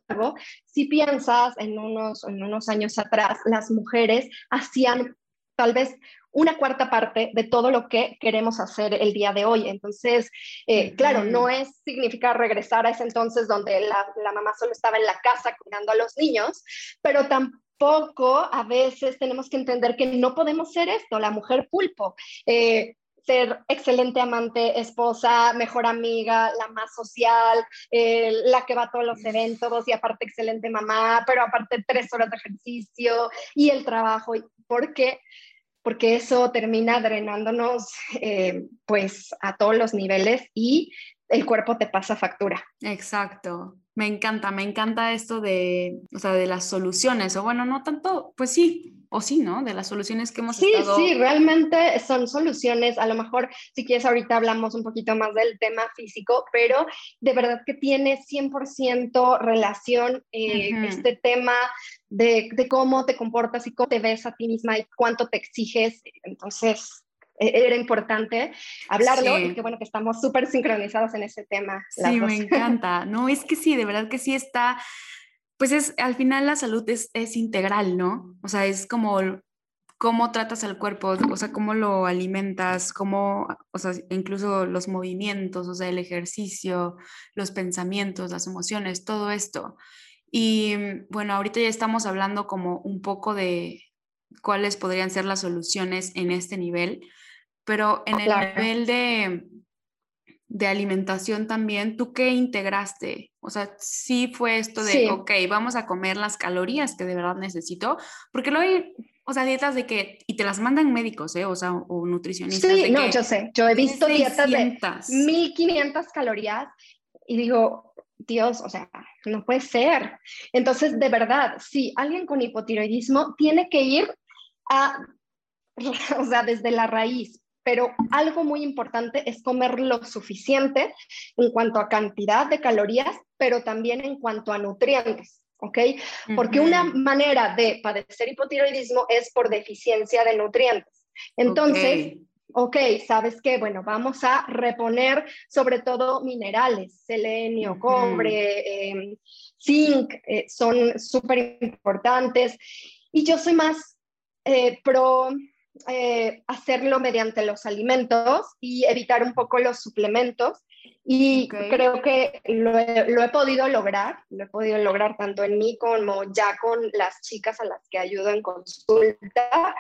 Si piensas en unos, en unos años atrás, las mujeres hacían tal vez una cuarta parte de todo lo que queremos hacer el día de hoy. Entonces, eh, claro, no es significar regresar a ese entonces donde la, mamá solo estaba en la casa cuidando a los niños, pero tampoco a veces tenemos que entender que no podemos ser esto, la mujer pulpo. Eh, ser excelente amante, esposa, mejor amiga, la más social, eh, la que va a todos los eventos y aparte excelente mamá, pero aparte tres horas de ejercicio y el trabajo, porque porque eso termina drenándonos eh, pues a todos los niveles y el cuerpo te pasa factura. Exacto. Me encanta, me encanta esto de, o sea, de las soluciones, o bueno, no tanto, pues sí, o sí, ¿no? De las soluciones que hemos sí, estado... Sí, realmente son soluciones. A lo mejor, si quieres, ahorita hablamos un poquito más del tema físico, pero de verdad que tiene 100% relación eh, este tema de, de, cómo te comportas y cómo te ves a ti misma y cuánto te exiges. Entonces, era importante hablarlo y qué bueno que estamos súper sincronizados en ese tema. Sí, me encanta. No, es que sí, de verdad que sí está pues es, al final la salud es, es integral, ¿no? O sea, es como cómo tratas al cuerpo, o sea, cómo lo alimentas, cómo, o sea, incluso los movimientos, o sea, el ejercicio, los pensamientos, las emociones, todo esto. Y bueno, ahorita ya estamos hablando como un poco de cuáles podrían ser las soluciones en este nivel, pero en el nivel de, de alimentación también, ¿tú qué integraste? O sea, sí fue esto de, ok, vamos a comer las calorías que de verdad necesito, porque luego hay o sea, dietas de que, y te las mandan médicos, ¿eh? O sea, o nutricionistas. Sí, no, yo sé, yo he visto dietas de 1500 calorías y digo, Dios, o sea, no puede ser. Entonces, de verdad, si alguien con hipotiroidismo tiene que ir a, [laughs] o sea, desde la raíz, pero algo muy importante es comer lo suficiente en cuanto a cantidad de calorías, pero también en cuanto a nutrientes. ¿ok? Porque una manera de padecer hipotiroidismo es por deficiencia de nutrientes. Entonces, ok, ¿sabes qué? Bueno, vamos a reponer sobre todo minerales, selenio, cobre, em, zinc, eh, son súper importantes. Y yo soy más eh, pro eh, hacerlo mediante los alimentos y evitar un poco los suplementos. Y creo que lo he, podido lograr, lo he podido lograr tanto en mí como ya con las chicas a las que ayudo en consulta.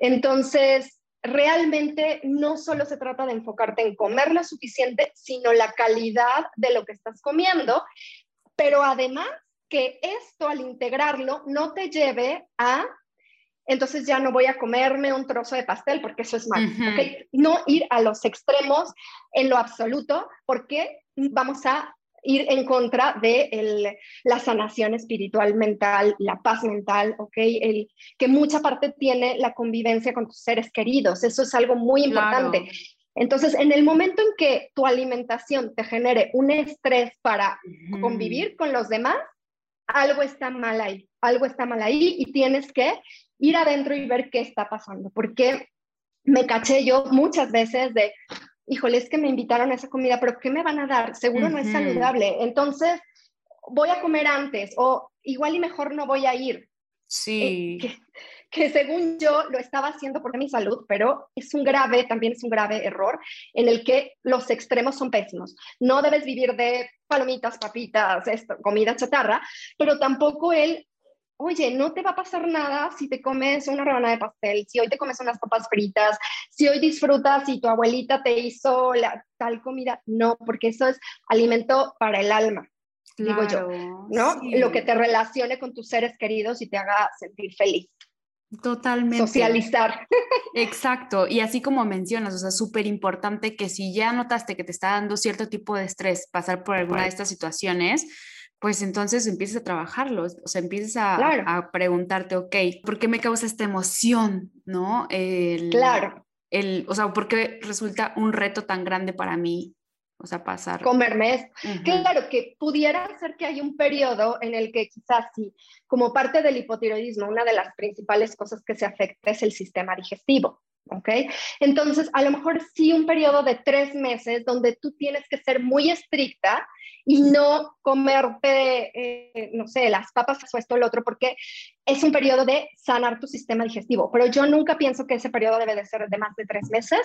Entonces, realmente no solo se trata de enfocarte en comer lo suficiente, sino la calidad de lo que estás comiendo, pero además que esto al integrarlo no te lleve a entonces ya no voy a comerme un trozo de pastel porque eso es malo. No ir a los extremos en lo absoluto porque vamos a ir en contra de la sanación espiritual mental, la paz mental, ¿ok? El, que mucha parte tiene la convivencia con tus seres queridos. Eso es algo muy importante. Entonces, en el momento en que tu alimentación te genere un estrés para convivir con los demás, algo está mal ahí, algo está mal ahí y tienes que ir adentro y ver qué está pasando, porque me caché yo muchas veces de, híjole, es que me invitaron a esa comida, pero ¿qué me van a dar? Seguro no es saludable. Entonces, voy a comer antes o igual y mejor no voy a ir. Sí. Eh, que, según yo lo estaba haciendo por mi salud, pero es un grave, también es un grave error en el que los extremos son pésimos. No debes vivir de palomitas, papitas, esto, comida chatarra, pero tampoco el oye, no te va a pasar nada si te comes una rebanada de pastel, si hoy te comes unas papas fritas, si hoy disfrutas y tu abuelita te hizo la, tal comida. No, porque eso es alimento para el alma, digo yo, ¿no? Lo que te relacione con tus seres queridos y te haga sentir feliz. Totalmente. Socializar. Exacto. Y así como mencionas, o sea, súper importante que si ya notaste que te está dando cierto tipo de estrés pasar por alguna de estas situaciones, pues entonces empiezas a trabajarlo, o sea, empiezas a, preguntarte, ok, ¿por qué me causa esta emoción? ¿No? claro. El, o sea, ¿por qué resulta un reto tan grande para mí? O sea, pasar. Comerme esto. Claro, que pudiera ser que hay un periodo en el que quizás sí, como parte del hipotiroidismo, una de las principales cosas que se afecta es el sistema digestivo. ¿Ok? Entonces, a lo mejor sí un periodo de tres meses donde tú tienes que ser muy estricta y no comerte, eh, no sé, las papas o esto o lo otro, porque es un periodo de sanar tu sistema digestivo. Pero yo nunca pienso que ese periodo debe de ser de más de tres meses.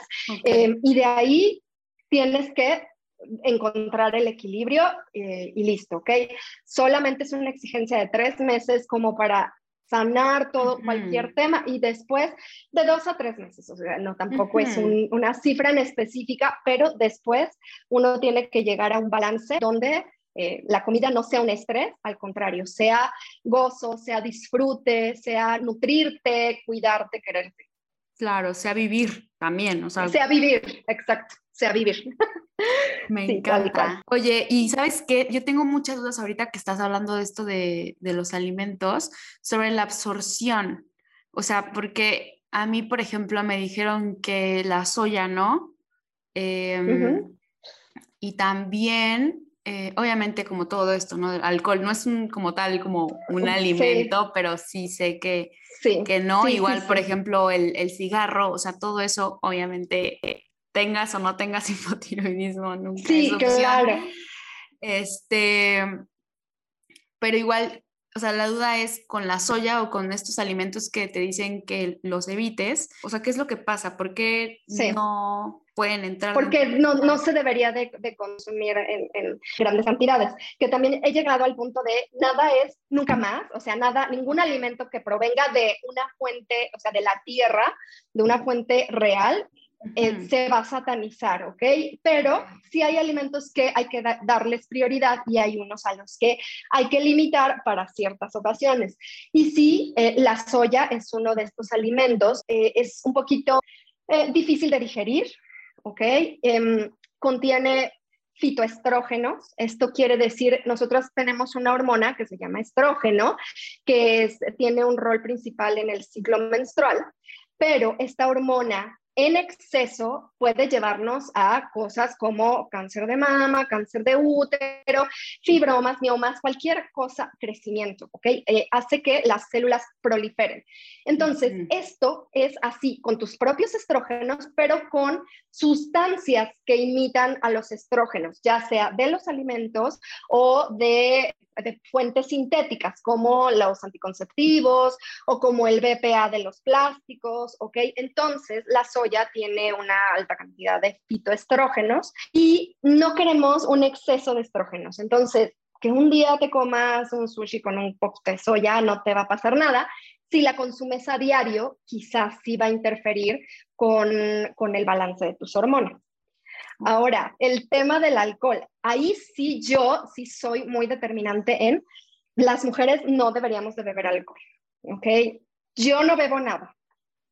Eh, y de ahí tienes que encontrar el equilibrio eh, y listo, ¿ok? Solamente es una exigencia de tres meses como para sanar todo, cualquier tema, y después de dos a tres meses, o sea, no tampoco es una cifra en específica, pero después uno tiene que llegar a un balance donde eh, la comida no sea un estrés, al contrario, sea gozo, sea disfrute, sea nutrirte, cuidarte, quererte. Claro, sea vivir también, o sea. Sea vivir, exacto, sea vivir. [laughs] Me encanta. Oye, y sabes qué, yo tengo muchas dudas ahorita que estás hablando de esto de, los alimentos, sobre la absorción. O sea, porque a mí, por ejemplo, me dijeron que la soya, ¿no? Em, y también, eh, obviamente, como todo esto, ¿no? El alcohol no es como tal, como un alimento, pero sí sé que, que no. Igual, por ejemplo, el, el, cigarro, o sea, todo eso, obviamente, eh, tengas o no tengas [laughs] hipotiroidismo, nunca sí, claro. Este, pero igual, o sea, la duda es con la soya o con estos alimentos que te dicen que los evites, o sea, ¿qué es lo que pasa? ¿Por qué no pueden entrar? Porque no, no se debería de, consumir en, en, grandes cantidades, que también he llegado al punto de nada es nunca más, o sea, nada, ningún alimento que provenga de una fuente, o sea, de la tierra, de una fuente real, eh, se va a satanizar, ¿ok? Pero sí hay alimentos que hay que darles prioridad y hay unos a los que hay que limitar para ciertas ocasiones. Y sí, eh, la soya es uno de estos alimentos, eh, es un poquito difícil de digerir, ¿ok? Em, contiene fitoestrógenos. Esto quiere decir, nosotros tenemos una hormona que se llama estrógeno, que tiene un rol principal en el ciclo menstrual, pero esta hormona en exceso puede llevarnos a cosas como cáncer de mama, cáncer de útero, fibromas, miomas, cualquier cosa, crecimiento, ¿ok? Eh, hace que las células proliferen. Entonces, esto es así con tus propios estrógenos, pero con sustancias que imitan a los estrógenos, ya sea de los alimentos o de de fuentes sintéticas como los anticonceptivos o como el BPA de los plásticos, ¿ok? Entonces, la soya tiene una alta cantidad de fitoestrógenos y no queremos un exceso de estrógenos. Entonces, que un día te comas un sushi con un poco de soya no te va a pasar nada. Si la consumes a diario, quizás sí va a interferir con, con el balance de tus hormonas. Ahora, el tema del alcohol. Ahí sí yo sí soy muy determinante en las mujeres no deberíamos de beber alcohol, ¿ok? Yo no bebo nada,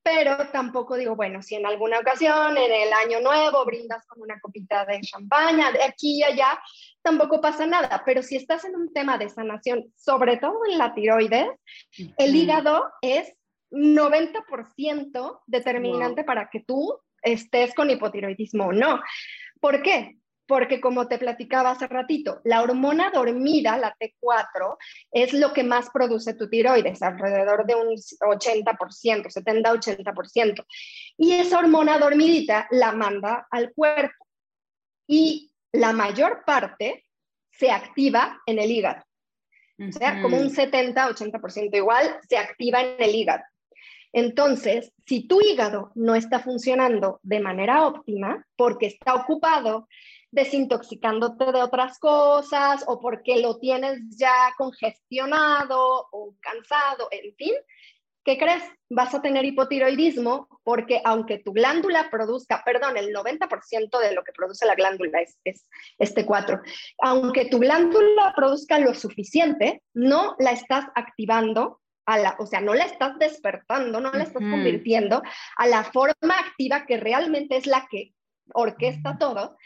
pero tampoco digo, bueno, si en alguna ocasión, en el año nuevo, brindas con una copita de champaña, de aquí y allá, tampoco pasa nada. Pero si estás en un tema de sanación, sobre todo en la tiroides, el hígado es 90% determinante para que tú estés con hipotiroidismo o no. ¿Por qué? Porque como te platicaba hace ratito, la hormona dormida, la T4, es lo que más produce tu tiroides, alrededor de un 80%, 70-80%. Y esa hormona dormidita la manda al cuerpo. Y la mayor parte se activa en el hígado. O sea, como un 70-80% igual se activa en el hígado. Entonces, si tu hígado no está funcionando de manera óptima porque está ocupado desintoxicándote de otras cosas o porque lo tienes ya congestionado o cansado, en fin, ¿qué crees? Vas a tener hipotiroidismo porque aunque tu glándula produzca, perdón, el 90% de lo que produce la glándula es, es este 4, aunque tu glándula produzca lo suficiente, no la estás activando o sea, no la estás despertando, no la estás convirtiendo a la forma activa que realmente es la que orquesta todo.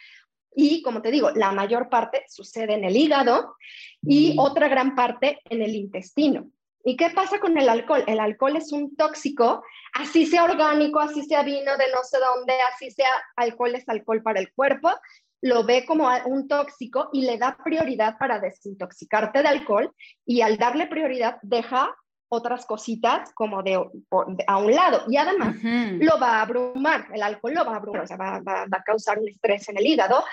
Y como te digo, la mayor parte sucede en el hígado y otra gran parte en el intestino. ¿Y qué pasa con el alcohol? El alcohol es un tóxico, así sea orgánico, así sea vino de no sé dónde, así sea alcohol es alcohol para el cuerpo, lo ve como un tóxico y le da prioridad para desintoxicarte de alcohol y al darle prioridad deja otras cositas como de, a un lado y además lo va a abrumar, el alcohol lo va a abrumar, o sea, va, va, a causar un estrés en el hígado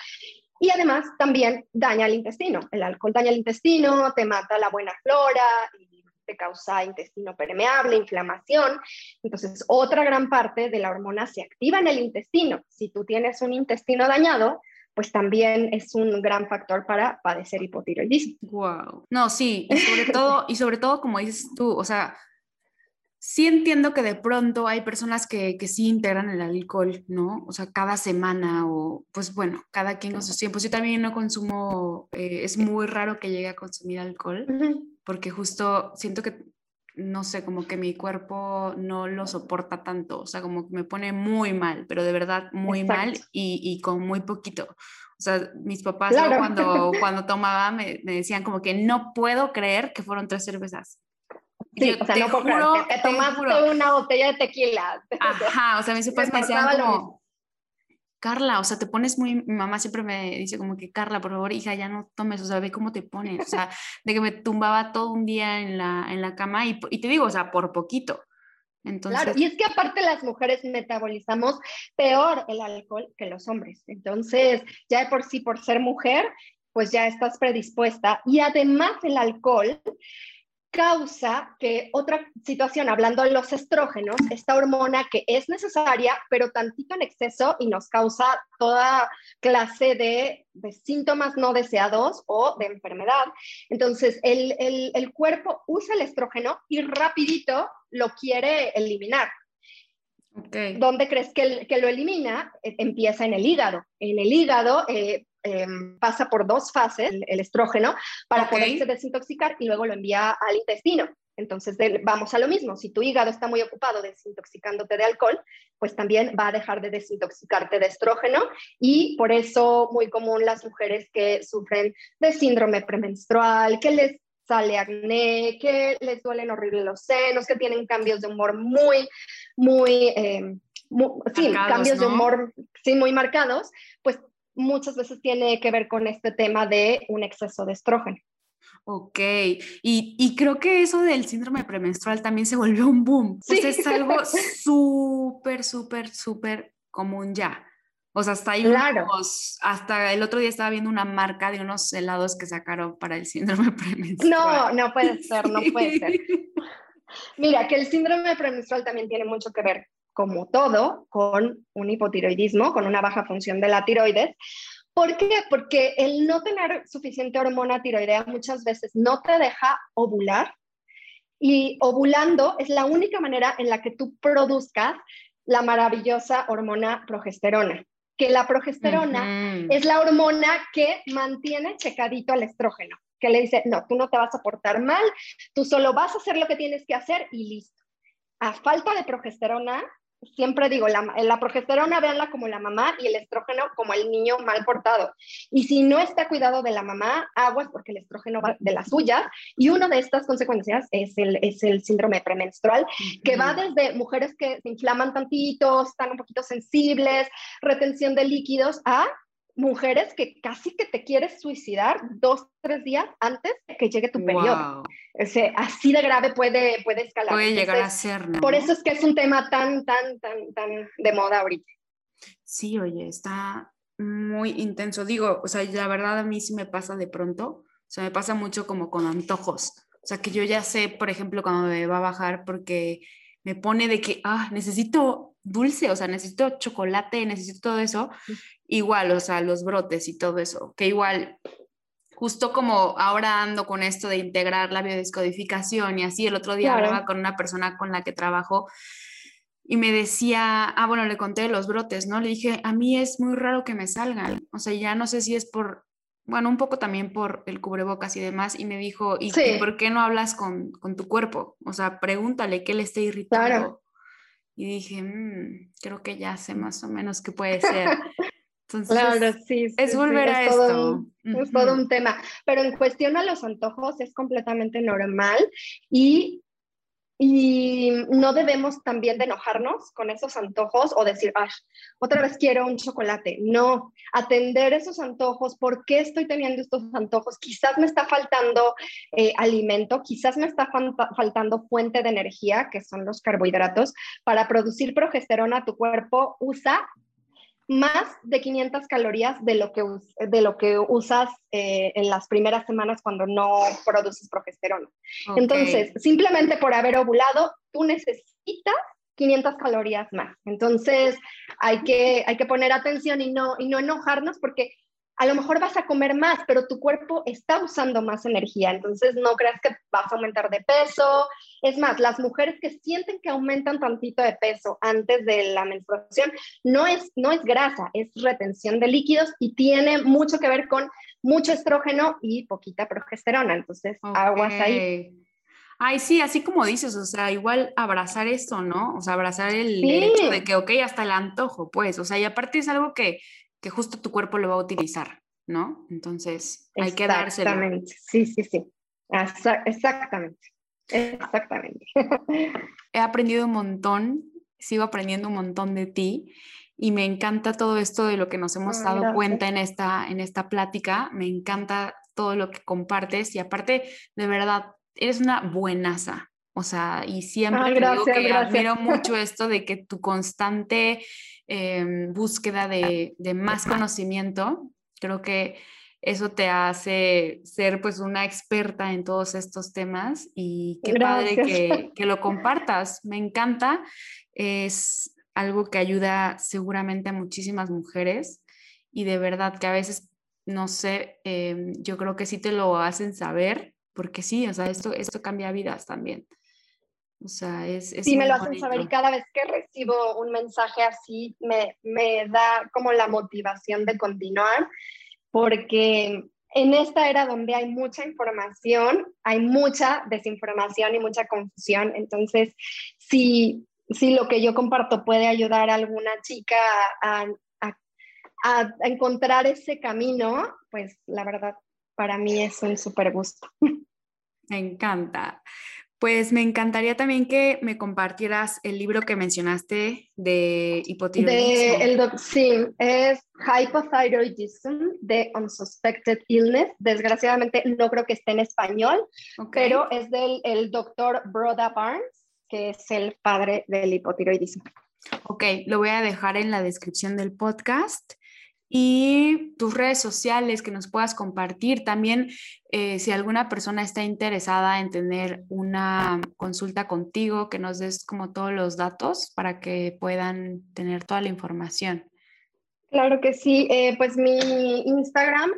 y además también daña el intestino. El alcohol daña el intestino, te mata la buena flora y te causa intestino permeable, inflamación. Entonces, otra gran parte de la hormona se activa en el intestino. Si tú tienes un intestino dañado, pues también es un gran factor para padecer hipotiroidismo. Wow. No, sí, y sobre todo, y sobre todo como dices tú, o sea, sí entiendo que de pronto hay personas que, que sí integran el alcohol, ¿no? O sea, cada semana o, pues bueno, cada quien con sus tiempos. Yo también no consumo, eh, es muy raro que llegue a consumir alcohol, porque justo siento que no sé, como que mi cuerpo no lo soporta tanto, o sea, como que me pone muy mal, pero de verdad muy mal y, con muy poquito. O sea, mis papás cuando, [laughs] cuando tomaba me, decían como que no puedo creer que fueron tres cervezas. Sí, o sea, no puedo creer, te tomaste una botella de tequila. [laughs] Ajá, o sea, mis papás me decían como, Carla, o sea, te pones muy, mi mamá siempre me dice como que, Carla, por favor, hija, ya no tomes, o sea, ve cómo te pones, o sea, de que me tumbaba todo un día en la, en la cama y, y te digo, o sea, por poquito. Entonces... Claro, y es que aparte las mujeres metabolizamos peor el alcohol que los hombres. Entonces, ya de por sí, por ser mujer, pues ya estás predispuesta. Y además el alcohol causa que otra situación, hablando de los estrógenos, esta hormona que es necesaria, pero tantito en exceso y nos causa toda clase de, síntomas no deseados o de enfermedad. Entonces, el, el, cuerpo usa el estrógeno y rapidito lo quiere eliminar. Okay. ¿Dónde crees que, que, lo elimina? E, empieza en el hígado. En el hígado eh, Em, pasa por dos fases, el, estrógeno, para poderse desintoxicar y luego lo envía al intestino. Entonces, vamos a lo mismo, si tu hígado está muy ocupado desintoxicándote de alcohol, pues también va a dejar de desintoxicarte de estrógeno y por eso muy común las mujeres que sufren de síndrome premenstrual, que les sale acné, que les duelen horrible los senos, que tienen cambios de humor muy, muy, em, sí, cambios de humor, sí, muy marcados, pues muchas veces tiene que ver con este tema de un exceso de estrógeno. Ok, y, y, creo que eso del síndrome premenstrual también se volvió un boom. Sí. es algo [laughs] súper, súper, súper común ya. O sea, hasta ahí claro. hasta el otro día estaba viendo una marca de unos helados que sacaron para el síndrome [laughs] premenstrual. No, no puede ser, no puede ser. [laughs] Mira, que el síndrome premenstrual también tiene mucho que ver como todo, con un hipotiroidismo, con una baja función de la tiroides. ¿Por qué? Porque el no tener suficiente hormona tiroidea muchas veces no te deja ovular y ovulando es la única manera en la que tú produzcas la maravillosa hormona progesterona, que la progesterona es la hormona que mantiene checadito al estrógeno, que le dice, no, tú no te vas a portar mal, tú solo vas a hacer lo que tienes que hacer y listo. A falta de progesterona, siempre digo, la, la, progesterona véanla como la mamá y el estrógeno como el niño mal portado. Y si no está cuidado de la mamá, aguas porque el estrógeno va de la suya. Y una de estas consecuencias es el, es el síndrome premenstrual, que va desde mujeres que se inflaman tantito, están un poquito sensibles, retención de líquidos, a mujeres que casi que te quieres suicidar dos, tres días antes de que llegue tu periodo. Así de grave puede, puede escalar. Puede llegar a ser, Por eso es que es un tema tan, tan, tan, tan de moda ahorita. Sí, oye, está muy intenso. Digo, o sea, la verdad a mí sí me pasa de pronto, o sea, me pasa mucho como con antojos. O sea, que yo ya sé, por ejemplo, cuando me va a bajar porque me pone de que, ah, necesito dulce, o sea, necesito chocolate, necesito todo eso igual, o sea, los brotes y todo eso, que igual, justo como ahora ando con esto de integrar la biodescodificación y así, el otro día hablaba con una persona con la que trabajo y me decía, ah, bueno, le conté los brotes, ¿no? Le dije, a mí es muy raro que me salgan, o sea, ya no sé si es por, bueno, un poco también por el cubrebocas y demás, y me dijo, ¿y, por qué no hablas con, con, tu cuerpo? O sea, pregúntale qué le está irritando. Y dije, mmm, creo que ya sé más o menos qué puede ser. [laughs] claro, sí, es volver a esto. Es todo un tema. Pero en cuestión a los antojos es completamente normal y, y no debemos también de enojarnos con esos antojos o decir, Ay, otra vez quiero un chocolate. No, atender esos antojos. ¿Por qué estoy teniendo estos antojos? Quizás me está faltando eh, alimento, quizás me está faltando fuente de energía, que son los carbohidratos. Para producir progesterona, tu cuerpo usa más de 500 calorías de lo que, de lo que usas eh, en las primeras semanas cuando no produces progesterona. Entonces, simplemente por haber ovulado, tú necesitas 500 calorías más. Entonces, hay que, hay que poner atención y no, y no enojarnos porque a lo mejor vas a comer más, pero tu cuerpo está usando más energía, entonces no creas que vas a aumentar de peso. Es más, las mujeres que sienten que aumentan tantito de peso antes de la menstruación, no es, no es grasa, es retención de líquidos y tiene mucho que ver con mucho estrógeno y poquita progesterona, entonces aguas ahí. Ay, sí, así como dices, o sea, igual abrazar esto, ¿no? O sea, abrazar el, el hecho de que, ok, hasta el antojo, pues, o sea, y aparte es algo que, que justo tu cuerpo lo va a utilizar, ¿no? Entonces hay que dárselo. Exactamente, sí, sí, sí. Exactamente, exactamente. [laughs] He aprendido un montón, sigo aprendiendo un montón de ti y me encanta todo esto de lo que nos hemos dado cuenta en esta, en esta plática. Me encanta todo lo que compartes y aparte, de verdad, eres una buenaza. O sea, y siempre digo que admiro mucho [laughs] esto de que tu constante Em, búsqueda de, más conocimiento. Creo que eso te hace ser pues una experta en todos estos temas y qué padre que, que, [laughs] lo compartas. Me encanta. Es algo que ayuda seguramente a muchísimas mujeres y de verdad que a veces, no sé, em, yo creo que sí te lo hacen saber porque sí, o sea, esto, esto cambia vidas también. O sea, es... sí, me lo hacen saber y cada vez que recibo un mensaje así me, me da como la motivación de continuar porque en esta era donde hay mucha información, hay mucha desinformación y mucha confusión. Entonces, si, si lo que yo comparto puede ayudar a alguna chica a, a, a encontrar ese camino, pues la verdad, para mí es un súper gusto. Me encanta. Pues me encantaría también que me compartieras el libro que mencionaste de hipotiroidismo. sí, es Hypothyroidism de Unsuspected Illness. Desgraciadamente no creo que esté en español, pero es del el doctor Broda Barnes, que es el padre del hipotiroidismo. Ok, lo voy a dejar en la descripción del podcast y tus redes sociales que nos puedas compartir. También eh, si alguna persona está interesada en tener una consulta contigo, que nos des como todos los datos para que puedan tener toda la información. Claro que sí, eh, pues mi Instagram,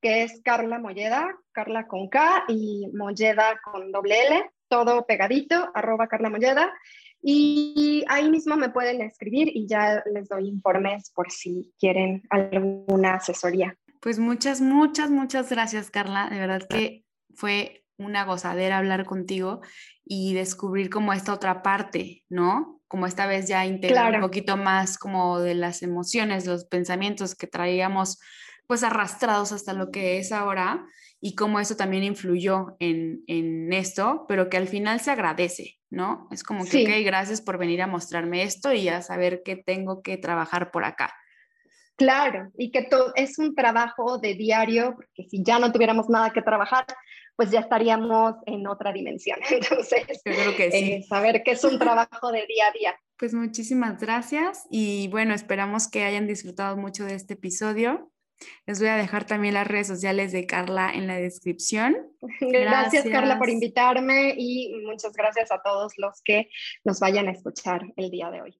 que es Carla Molleda, Carla con K y Molleda con doble L, todo pegadito, arroba Carla Molleda. Y ahí mismo me pueden escribir y ya les doy informes por si quieren alguna asesoría. Pues muchas, muchas, muchas gracias, Carla. De verdad que fue una gozadera hablar contigo y descubrir como esta otra parte, ¿no? Como esta vez ya integrar un poquito más como de las emociones, los pensamientos que traíamos pues arrastrados hasta lo que es ahora y cómo eso también influyó en, en esto, pero que al final se agradece, ¿no? Es como que, ok, gracias por venir a mostrarme esto y a saber que tengo que trabajar por acá. Claro, y que todo es un trabajo de diario, porque si ya no tuviéramos nada que trabajar, pues ya estaríamos en otra dimensión. [laughs] Entonces, creo que sí. Eh, saber que es un trabajo de día a día. Pues muchísimas gracias y bueno, esperamos que hayan disfrutado mucho de este episodio. Les voy a dejar también las redes sociales de Carla en la descripción. [laughs] Gracias, Carla, por invitarme y muchas gracias a todos los que nos vayan a escuchar el día de hoy.